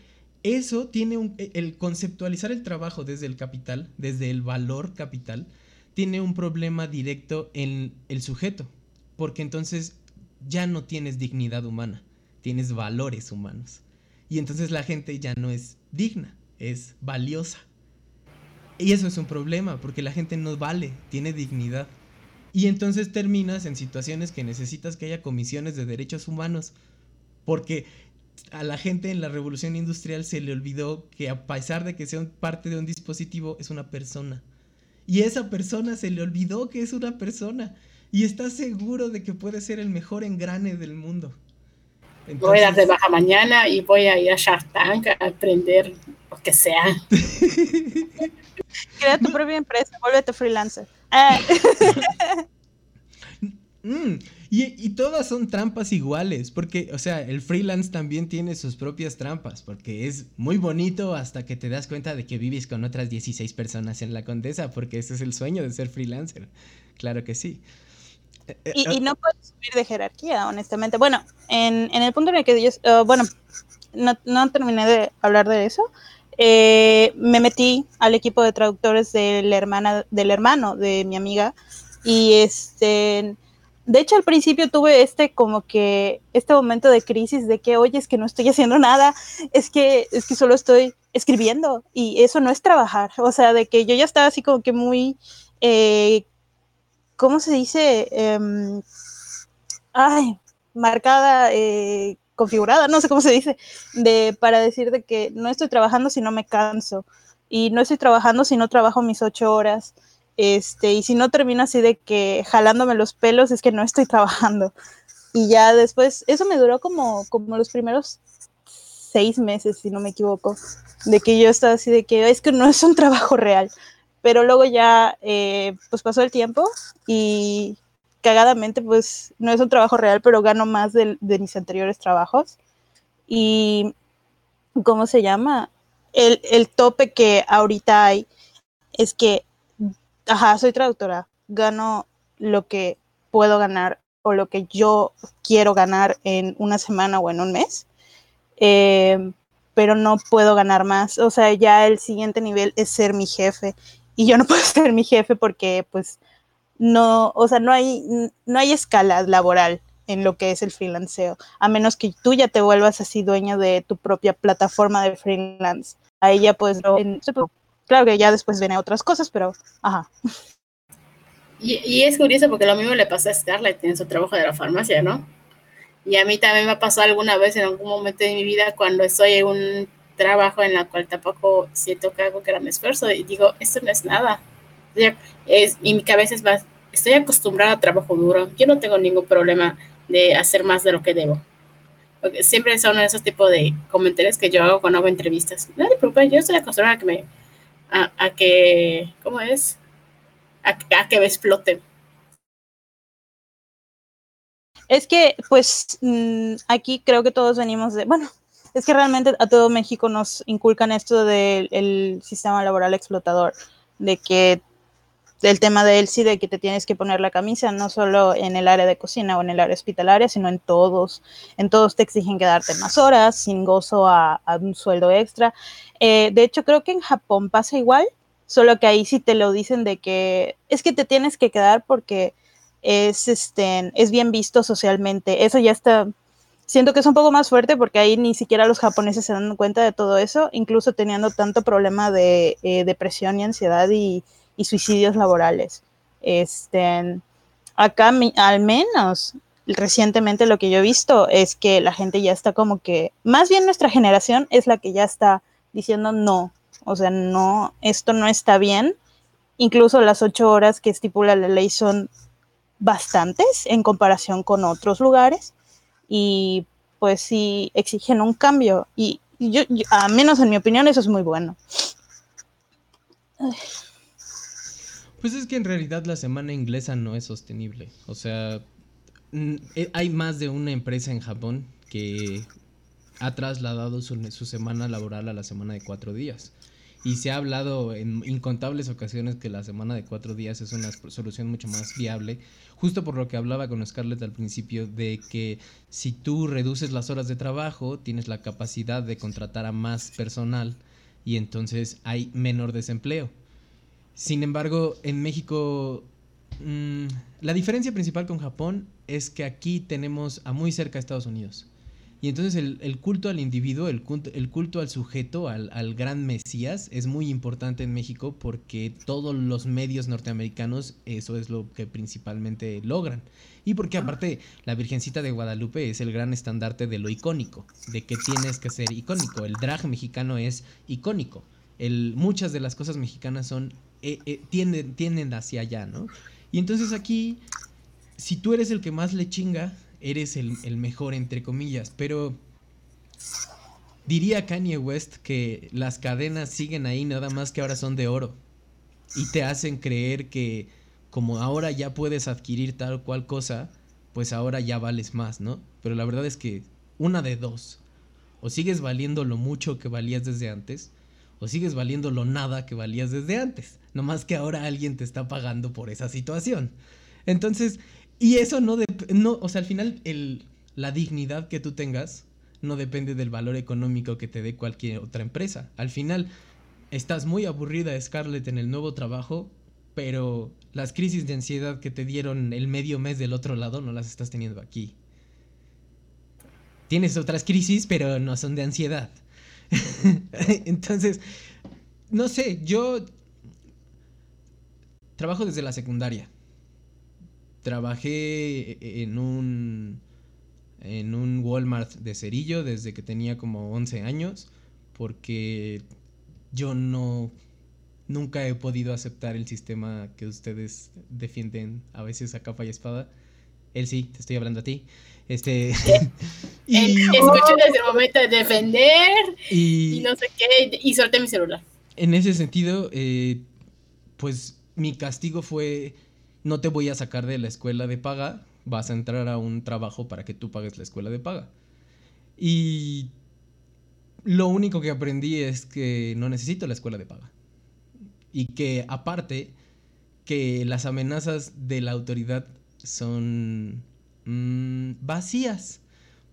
eso tiene un, el conceptualizar el trabajo desde el capital, desde el valor capital, tiene un problema directo en el sujeto, porque entonces ya no tienes dignidad humana, tienes valores humanos. Y entonces la gente ya no es digna, es valiosa. Y eso es un problema, porque la gente no vale, tiene dignidad. Y entonces terminas en situaciones que necesitas que haya comisiones de derechos humanos, porque a la gente en la revolución industrial se le olvidó que a pesar de que sea parte de un dispositivo, es una persona y esa persona se le olvidó que es una persona y está seguro de que puede ser el mejor engrane del mundo. voy a dar de baja mañana y voy a ir a Shark Tank a aprender lo que sea. (laughs) Crea tu propia empresa, vuélvete freelancer. Ah. (laughs) Mm, y, todas son trampas iguales, porque, o sea, el freelance también tiene sus propias trampas, porque es muy bonito hasta que te das cuenta de que vives con otras 16 personas en la condesa, porque ese es el sueño de ser freelancer. Claro que sí. Eh, eh, y, no puedes subir de jerarquía, honestamente. Bueno, en, el punto en el que yo, uh, bueno, no, terminé de hablar de eso. Eh, me metí al equipo de traductores de la hermana, del hermano de mi amiga y este de hecho, al principio tuve este como que este momento de crisis de que, oye, es que no estoy haciendo nada, es que es que solo estoy escribiendo y eso no es trabajar. O sea, de que yo ya estaba así como que muy, eh, ¿cómo se dice? Em, ay, marcada, eh, configurada, no sé cómo se dice, de para decir de que no estoy trabajando si no me canso y no estoy trabajando si no trabajo mis ocho horas este, y si no termino así de que jalándome los pelos, es que no estoy (laughs) trabajando. Y ya después, eso me duró como, como los primeros seis meses, si no me equivoco, de que yo estaba así de que es que no es un trabajo real. Pero luego ya, eh, pues pasó el tiempo y cagadamente, pues no es un trabajo real, pero gano más de, de mis anteriores trabajos. Y, ¿cómo se llama? El, el tope que ahorita hay es que ajá, soy traductora, gano lo que puedo ganar o lo que yo quiero ganar en una semana o en un mes, em, pero no puedo ganar más. O sea, ya el siguiente nivel es ser mi jefe y yo no (laughs) puedo ser mi jefe porque pues no, o sea, no hay, no hay escala laboral en lo que es el freelanceo, a menos que tú ya te vuelvas así dueño de tu propia plataforma de freelance. Ahí ya pues, Claro que ya después viene otras cosas, pero ajá. Y, es curioso porque lo mismo le pasa a Scarlett en su trabajo de la farmacia, ¿no? Y a mí también me ha pasado alguna vez en algún momento de mi vida cuando estoy en un trabajo en el cual tampoco siento que hago gran esfuerzo y digo, esto no es nada. Es, y mi cabeza es más, estoy acostumbrada a trabajo duro, yo no tengo ningún problema de hacer más de lo que debo. Porque siempre son esos tipos de comentarios que yo hago cuando hago entrevistas. No te preocupes, yo estoy acostumbrada a que me, a, que, ¿cómo es? A, a que me exploten. Es que, pues, mm, aquí creo que todos venimos de, bueno, es que realmente a todo México nos inculcan esto del sistema laboral explotador, de que el tema de él sí, de que te tienes que poner la camisa, no solo en el área de cocina o en el área hospitalaria, sino en todos. En todos te exigen quedarte más horas, sin gozo a, un sueldo extra. Eh, de hecho, creo que en Japón pasa igual, solo que ahí sí te lo dicen de que es que te tienes que quedar porque es, este, es bien visto socialmente. Eso ya está, siento que es un poco más fuerte porque ahí ni siquiera los japoneses se dan cuenta de todo eso, incluso teniendo tanto problema de eh, depresión y ansiedad y, suicidios laborales. Este, acá al menos recientemente lo que yo he visto es que la gente ya está como que, más bien nuestra generación es la que ya está diciendo no, o sea, no, esto no está bien. Incluso las ocho horas que estipula la ley son bastantes en comparación con otros lugares y pues sí exigen un cambio y, yo, a menos en mi opinión eso es muy bueno. Pues es que en realidad la semana inglesa no es sostenible. O sea, eh, hay más de una empresa en Japón que ha trasladado su, su semana laboral a la semana de cuatro días. Y se ha hablado en incontables ocasiones que la semana de cuatro días es una solución mucho más viable, justo por lo que hablaba con Scarlett al principio, de que si tú reduces las horas de trabajo, tienes la capacidad de contratar a más personal y entonces hay menor desempleo. Sin embargo, en México, mm, la diferencia principal con Japón es que aquí tenemos a muy cerca a Estados Unidos. Y entonces el, culto al individuo, el culto, el culto al sujeto, al, al, gran Mesías, es muy importante en México porque todos los medios norteamericanos eso es lo que principalmente logran. Y porque aparte la Virgencita de Guadalupe es el gran estandarte de lo icónico, de que tienes que ser icónico. El drag mexicano es icónico. El, muchas de las cosas mexicanas son eh, eh, tienden, tienden hacia allá, ¿no? Y entonces aquí, si tú eres el que más le chinga, eres el, mejor, entre comillas, pero diría Kanye West que las cadenas siguen ahí, nada más que ahora son de oro. Y te hacen creer que como ahora ya puedes adquirir tal cual cosa, pues ahora ya vales más, ¿no? Pero la verdad es que una de dos. O sigues valiendo lo mucho que valías desde antes, o sigues valiendo lo nada que valías desde antes. No más que ahora alguien te está pagando por esa situación. Entonces, y eso no, no o sea, al final el, la dignidad que tú tengas no depende del valor económico que te dé cualquier otra empresa. Al final, estás muy aburrida, Scarlett, en el nuevo trabajo, pero las crisis de ansiedad que te dieron el medio mes del otro lado no las estás teniendo aquí. Tienes otras crisis, pero no son de ansiedad. (laughs) Entonces, no sé, yo trabajo desde la secundaria trabajé en un en un Walmart de Cerillo desde que tenía como 11 años porque yo no nunca he podido aceptar el sistema que ustedes defienden a veces a capa y espada. Él sí, te estoy hablando a ti. Este (laughs) y escuché desde el momento de defender y, no sé qué y solté mi celular. En ese sentido, eh, pues mi castigo fue no te voy a sacar de la escuela de paga, vas a entrar a un trabajo para que tú pagues la escuela de paga. Y lo único que aprendí es que no necesito la escuela de paga. Y que aparte, que las amenazas de la autoridad son mm, vacías.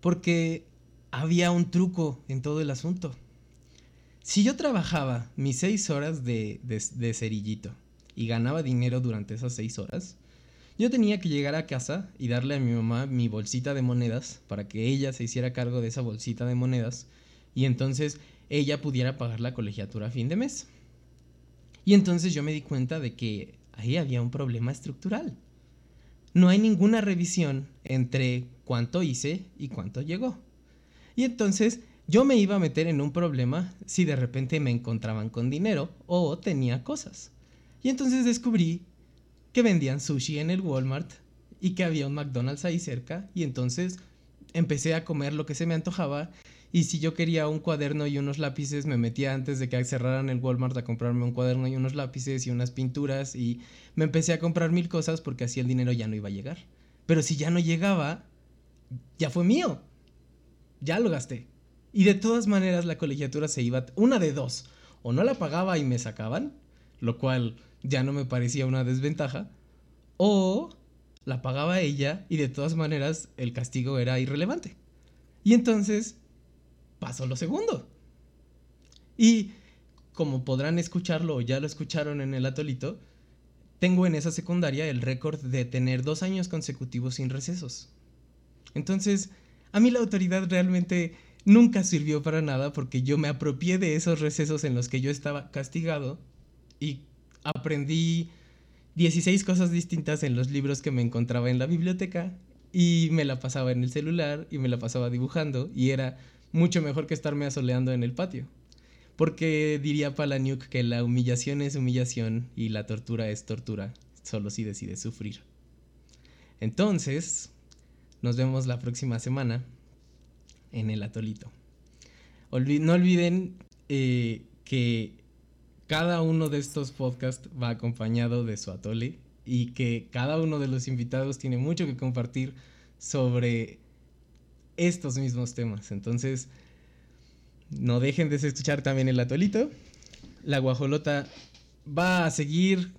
Porque había un truco en todo el asunto. Si yo trabajaba mis seis horas de, de, de cerillito y ganaba dinero durante esas seis horas, yo tenía que llegar a casa y darle a mi mamá mi bolsita de monedas para que ella se hiciera cargo de esa bolsita de monedas y entonces ella pudiera pagar la colegiatura a fin de mes. Y entonces yo me di cuenta de que ahí había un problema estructural. No hay ninguna revisión entre cuánto hice y cuánto llegó. Y entonces yo me iba a meter en un problema si de repente me encontraban con dinero o tenía cosas. Y entonces descubrí que vendían sushi en el Walmart y que había un McDonald's ahí cerca y entonces empecé a comer lo que se me antojaba y si yo quería un cuaderno y unos lápices me metía antes de que cerraran el Walmart a comprarme un cuaderno y unos lápices y unas pinturas y me empecé a comprar mil cosas porque así el dinero ya no iba a llegar. Pero si ya no llegaba, ya fue mío. Ya lo gasté. Y de todas maneras la colegiatura se iba, una de dos, o no la pagaba y me sacaban, lo cual ya no me parecía una desventaja, o la pagaba ella y de todas maneras el castigo era irrelevante. Y entonces pasó lo segundo. Y como podrán escucharlo o ya lo escucharon en el atolito, tengo en esa secundaria el récord de tener dos años consecutivos sin recesos. Entonces, a mí la autoridad realmente nunca sirvió para nada porque yo me apropié de esos recesos en los que yo estaba castigado y aprendí 16 cosas distintas en los libros que me encontraba en la biblioteca y me la pasaba en el celular y me la pasaba dibujando y era mucho mejor que estarme asoleando en el patio. Porque diría Palaniuk que la humillación es humillación y la tortura es tortura, solo si decides sufrir. Entonces, nos vemos la próxima semana en el atolito. no olviden eh, que cada uno de estos podcasts va acompañado de su atole y que cada uno de los invitados tiene mucho que compartir sobre estos mismos temas. Entonces, no dejen de escuchar también el atolito. La guajolota va a seguir.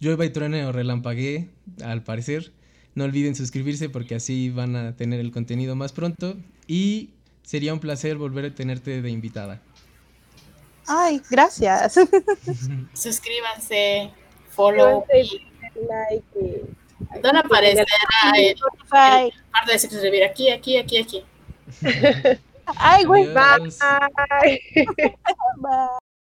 Llueva y truene o relampaguee, al parecer. No olviden suscribirse porque así van a tener el contenido más pronto. Y sería un placer volver a tenerte de invitada. Ay, gracias. (laughs) Suscríbanse, follow y like. ¿Dónde aparecerá el, parte de suscribir? Aquí, aquí, aquí, aquí. (laughs) Ay, güey. Bye. (laughs) (laughs) Bye.